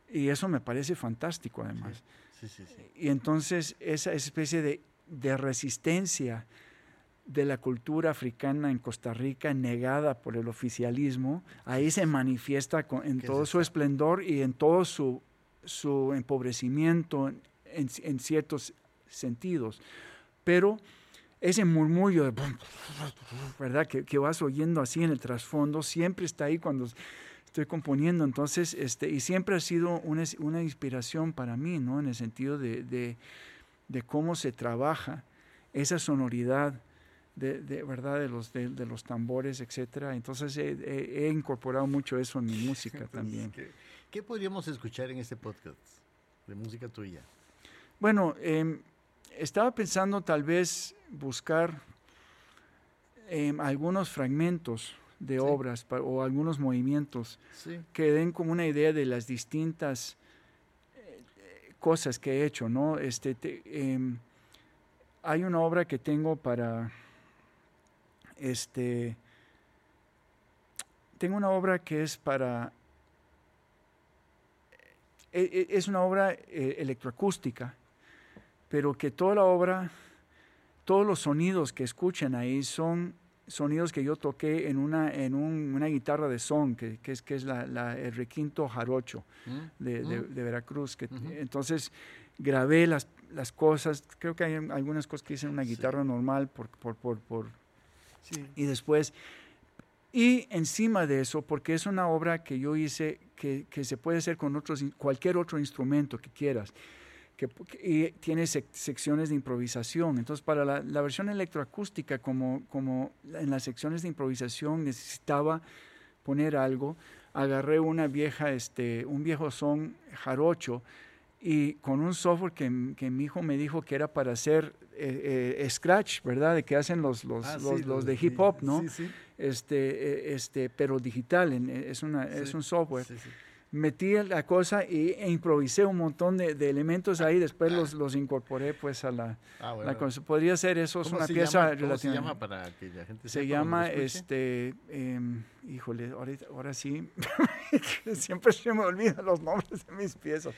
Y eso me parece fantástico además. Y entonces esa especie de, de resistencia de la cultura africana en Costa Rica negada por el oficialismo, ahí se manifiesta en todo su esplendor y en todo su, su empobrecimiento en, ciertos sentidos. Pero ese murmullo de, ¿verdad? Que, vas oyendo así en el trasfondo siempre está ahí cuando estoy componiendo. Entonces, este, y siempre ha sido una, una inspiración para mí, ¿no? En el sentido de, de, de cómo se trabaja esa sonoridad de, verdad de los de, los tambores etcétera. Entonces he, incorporado mucho eso en mi música también. ¿qué, podríamos escuchar en este podcast de música tuya bueno em, estaba pensando tal vez buscar em, algunos fragmentos de obras o algunos movimientos que den como una idea de las distintas eh, cosas que he hecho no este em, hay una obra que tengo para, este, tengo una obra que es para, e, e, es una obra eh, electroacústica, pero que toda la obra, todos los sonidos que escuchan ahí son sonidos que yo toqué en una, en una guitarra de son, que, es, que es la, el requinto jarocho mm, de, mm. de, Veracruz. Que, Entonces grabé las, las cosas, creo que hay algunas cosas que hice en una guitarra normal por, por, por, por y después, y encima de eso, porque es una obra que yo hice que, que se puede hacer con otros, cualquier otro instrumento que quieras que, y tiene secciones de improvisación. Entonces, para la, la, versión electroacústica, como, como en las secciones de improvisación necesitaba poner algo, agarré una vieja, este, un viejo son jarocho y con un software que, que mi hijo me dijo que era para hacer eh, eh, scratch, ¿verdad? De que hacen los, los, ah, los, los de hip hop, ¿no? Sí, sí. Este, eh, este, pero digital, es, una, es un software metí la cosa y, e improvisé un montón de, elementos ahí, después los, los, incorporé pues a la, ah, Podría ser eso, es una pieza relativa. se llama para que la gente Se llama, este, em, híjole, ahora, sí, siempre se me olvidan los nombres de mis piezas.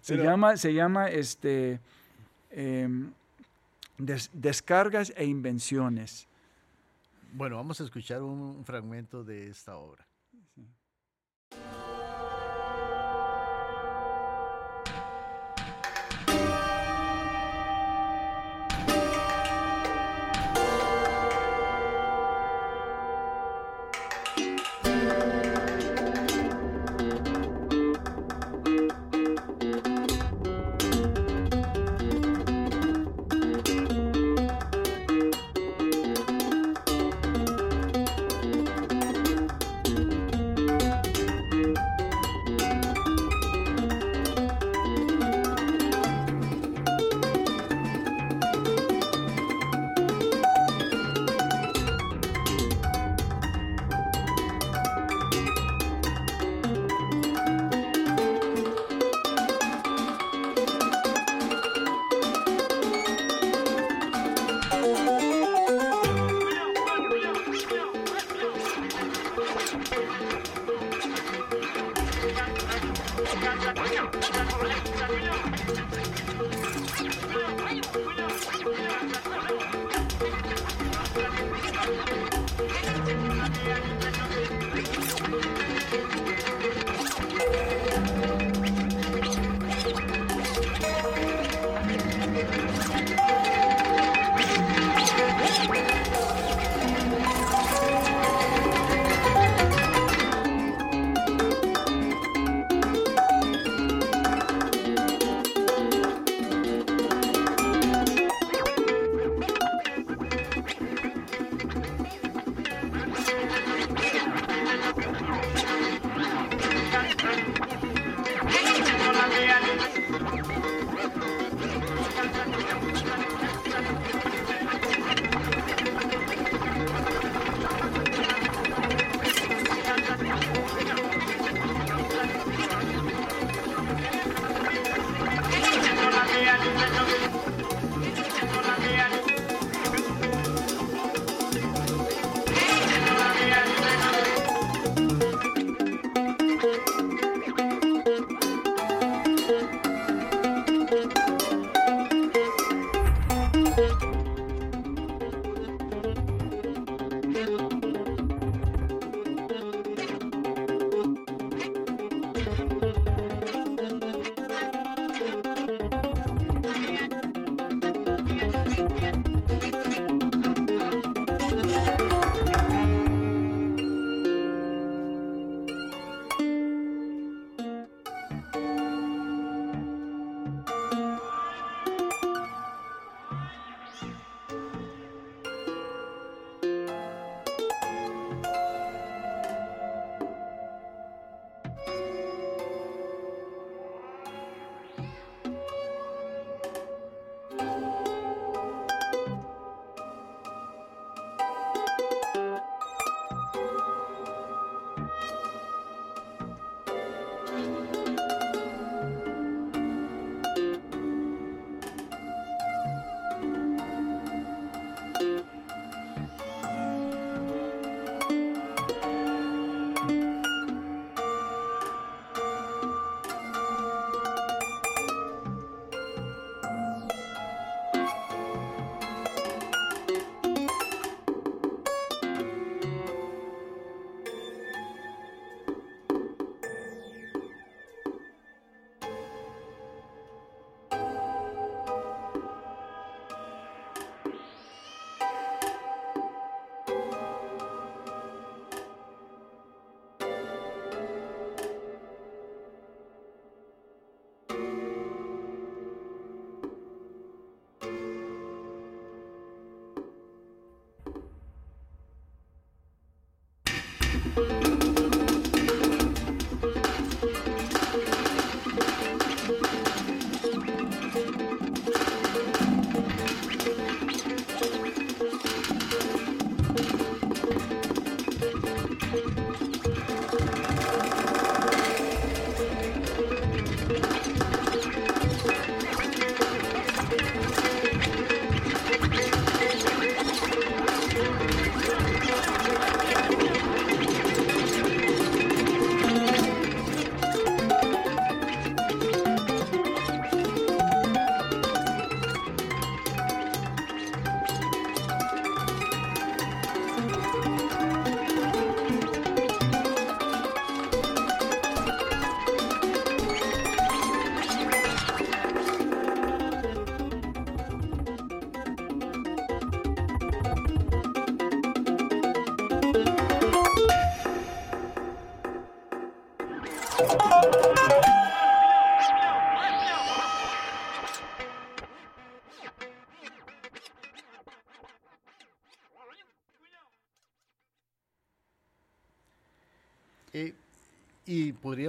Se llama, se llama, este, em, Descargas e Invenciones. Bueno, vamos a escuchar un fragmento de esta obra.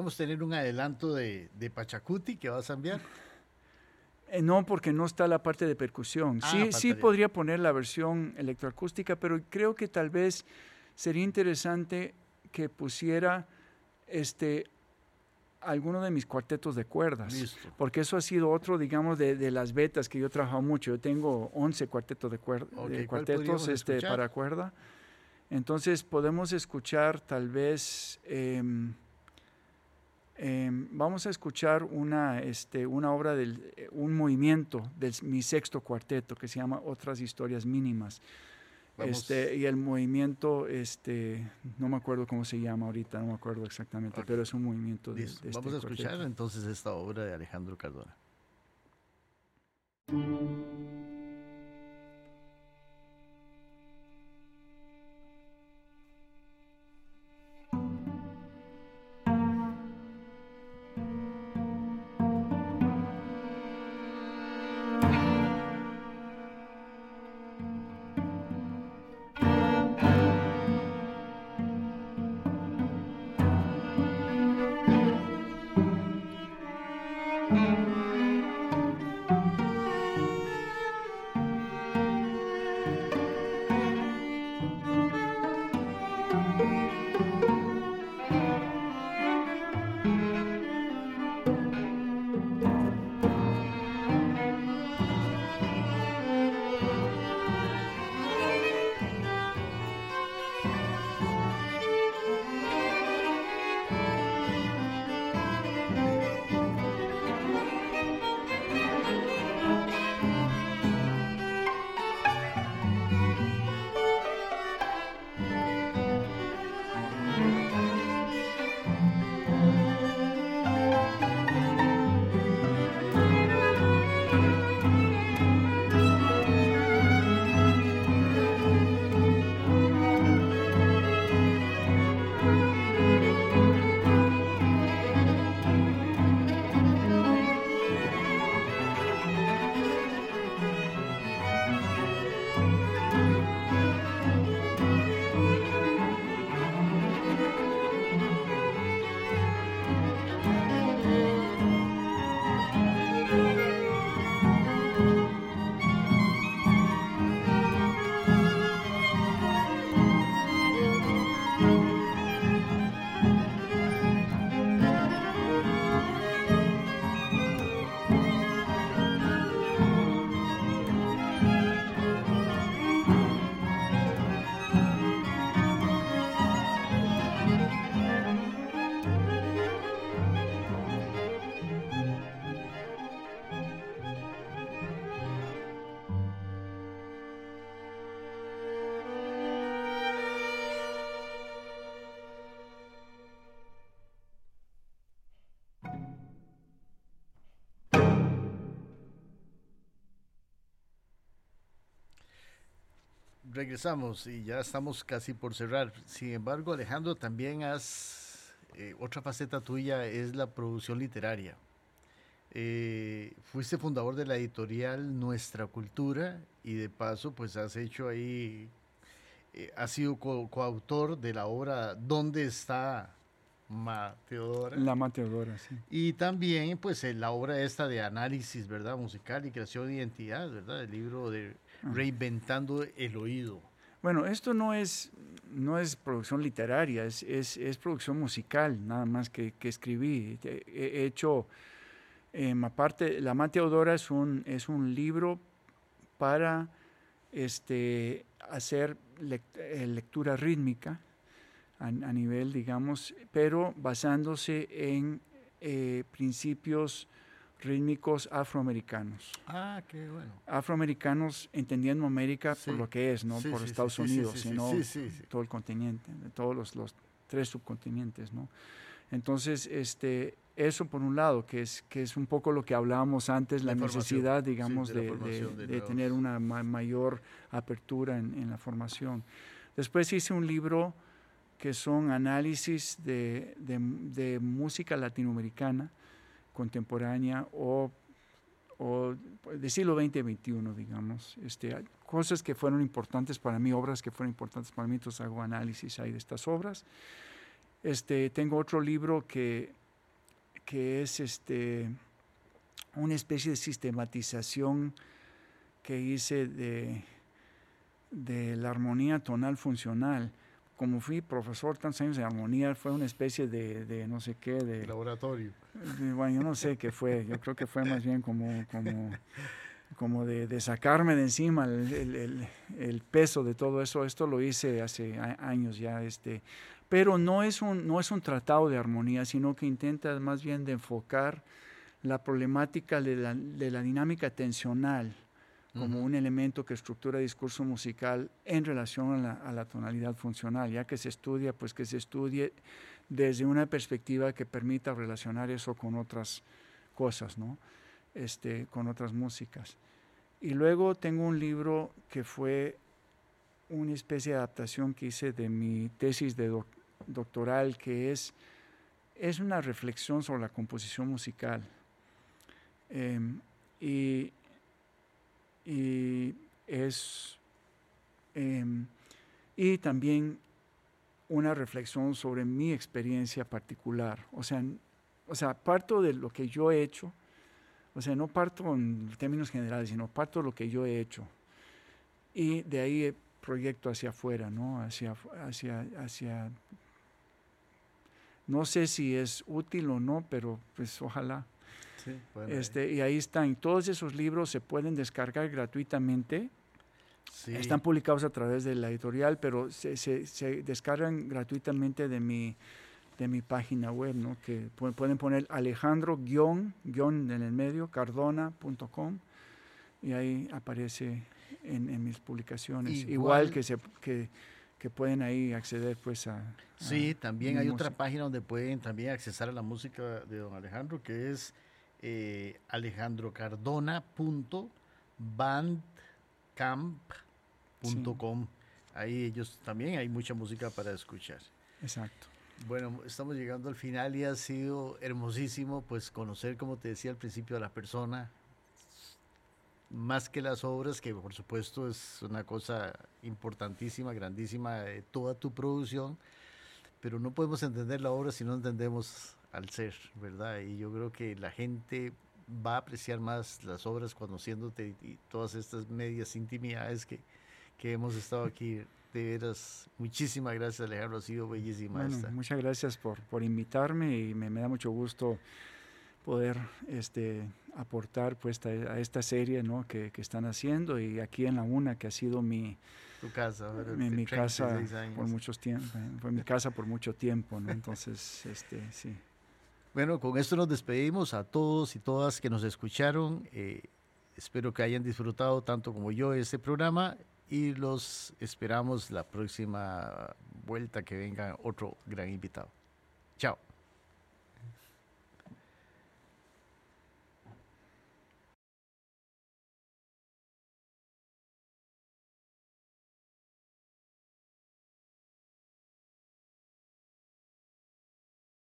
Y podríamos tener un adelanto de, de Pachacuti que vas a enviar. Eh, no, porque no está la parte de percusión. Ah, sí, sí podría poner la versión electroacústica, pero creo que tal vez sería interesante que pusiera este alguno de mis cuartetos de cuerdas. Listo. Porque eso ha sido otro, digamos, de, de las betas que yo he trabajado mucho. Yo tengo 11 cuartetos de, cuer- Ok, de ¿cuál cuartetos este, para cuerda. Entonces podemos escuchar tal vez, em, em, vamos a escuchar una, este, una obra, del, eh, un movimiento de mi sexto cuarteto que se llama Otras Historias Mínimas. Vamos. Este, y el movimiento, este, no me acuerdo cómo se llama ahorita, no me acuerdo exactamente, pero es un movimiento de, de este Vamos a escuchar cuarteto. entonces esta obra de Alejandro Cardona. Regresamos y ya estamos casi por cerrar. Sin embargo, Alejandro, también has, eh, otra faceta tuya es la producción literaria. Eh, fuiste fundador de la editorial Nuestra Cultura y de paso, pues has hecho ahí, eh, has sido co- coautor de la obra ¿Dónde está Ma Teodora? La Mateodora, sí. Y también, pues, eh, la obra esta de análisis, ¿verdad? Musical y creación de identidad, ¿verdad? El libro de. Reinventando el Oído. Bueno, esto no es, no es producción literaria, es, es, es producción musical, nada más que, que escribí. He, he hecho, em, aparte, La Mate Teodora es un, es un libro para este, hacer eh, lectura rítmica a, a nivel, digamos, pero basándose en eh, principios rítmicos afroamericanos Ah, qué bueno. afroamericanos entendiendo América Sí. por lo que es, no Sí, por sí, Estados Unidos, sino todo el continente, de todos los, los tres subcontinentes, ¿no? Entonces, este, eso por un lado, que es, que es un poco lo que hablábamos antes, La necesidad, digamos, de de, tener una ma- mayor apertura en, en la formación. Después hice un libro que son análisis de, de, música latinoamericana contemporánea o, o del siglo XX XXI, digamos. Este, cosas que fueron importantes para mí, obras que fueron importantes para mí, entonces hago análisis ahí de estas obras. Este, tengo otro libro que, que es este, una especie de sistematización que hice de, de la armonía tonal funcional. Como fui profesor tantos años de armonía, fue una especie de, de no sé qué, de... Laboratorio. bueno, yo no sé qué fue, yo creo que fue más bien como, como, como de, de sacarme de encima el, el, el, peso de todo eso. Esto lo hice hace años ya, este, pero no es, un, no es un tratado de armonía, sino que intenta más bien de enfocar la problemática de la, de la dinámica tensional como un elemento que estructura discurso musical en relación a la, tonalidad funcional, ya que se estudia, pues que se estudie desde una perspectiva que permita relacionar eso con otras cosas, ¿no? Este, con otras músicas. Y luego tengo un libro que fue una especie de adaptación que hice de mi tesis de doctoral, que es, es una reflexión sobre la composición musical. Em, y, es em, y también una reflexión sobre mi experiencia particular. O sea, o sea, parto de lo que yo he hecho, o sea, no parto en términos generales, sino parto de lo que yo he hecho. Y de ahí proyecto hacia afuera, ¿no? Hacia, hacia, hacia, no sé si es útil o no, pero pues ojalá. Este, y ahí están, todos esos libros se pueden descargar gratuitamente. Están publicados a través de la editorial, pero se, se, descargan gratuitamente de mi, de mi página web, ¿no? que pueden poner Alejandro guion, guion en el medio, cardona.com y ahí aparece en, mis publicaciones. Igual, que, se, que, que, pueden ahí acceder pues a... Sí, también hay otra página donde pueden también accesar a la música de don Alejandro, que es eh, alejandrocardona.bandcamp.com. Ahí ellos también hay mucha música para escuchar. Exacto. Bueno, estamos llegando al final y ha sido hermosísimo pues conocer, como te decía al principio, a la persona, más que las obras, que por supuesto es una cosa importantísima, grandísima, de toda tu producción, pero no podemos entender la obra si no entendemos al ser, ¿verdad? Y yo creo que la gente va a apreciar más las obras conociéndote y, todas estas medias intimidades que, que hemos estado aquí. De veras, muchísimas gracias Alejandro, ha sido bellísima esta. Muchas gracias por, por invitarme y me, me da mucho gusto poder este, aportar pues, a esta serie ¿no? que, que, están haciendo y aquí en la UNA que ha sido mi, tu casa, mi, mi casa por muchos tiempo, fue mi casa por mucho tiempo, ¿no? entonces este, sí. Bueno, con esto nos despedimos a todos y todas que nos escucharon. Eh, espero que hayan disfrutado tanto como yo este programa y los esperamos la próxima vuelta que venga otro gran invitado. Chao.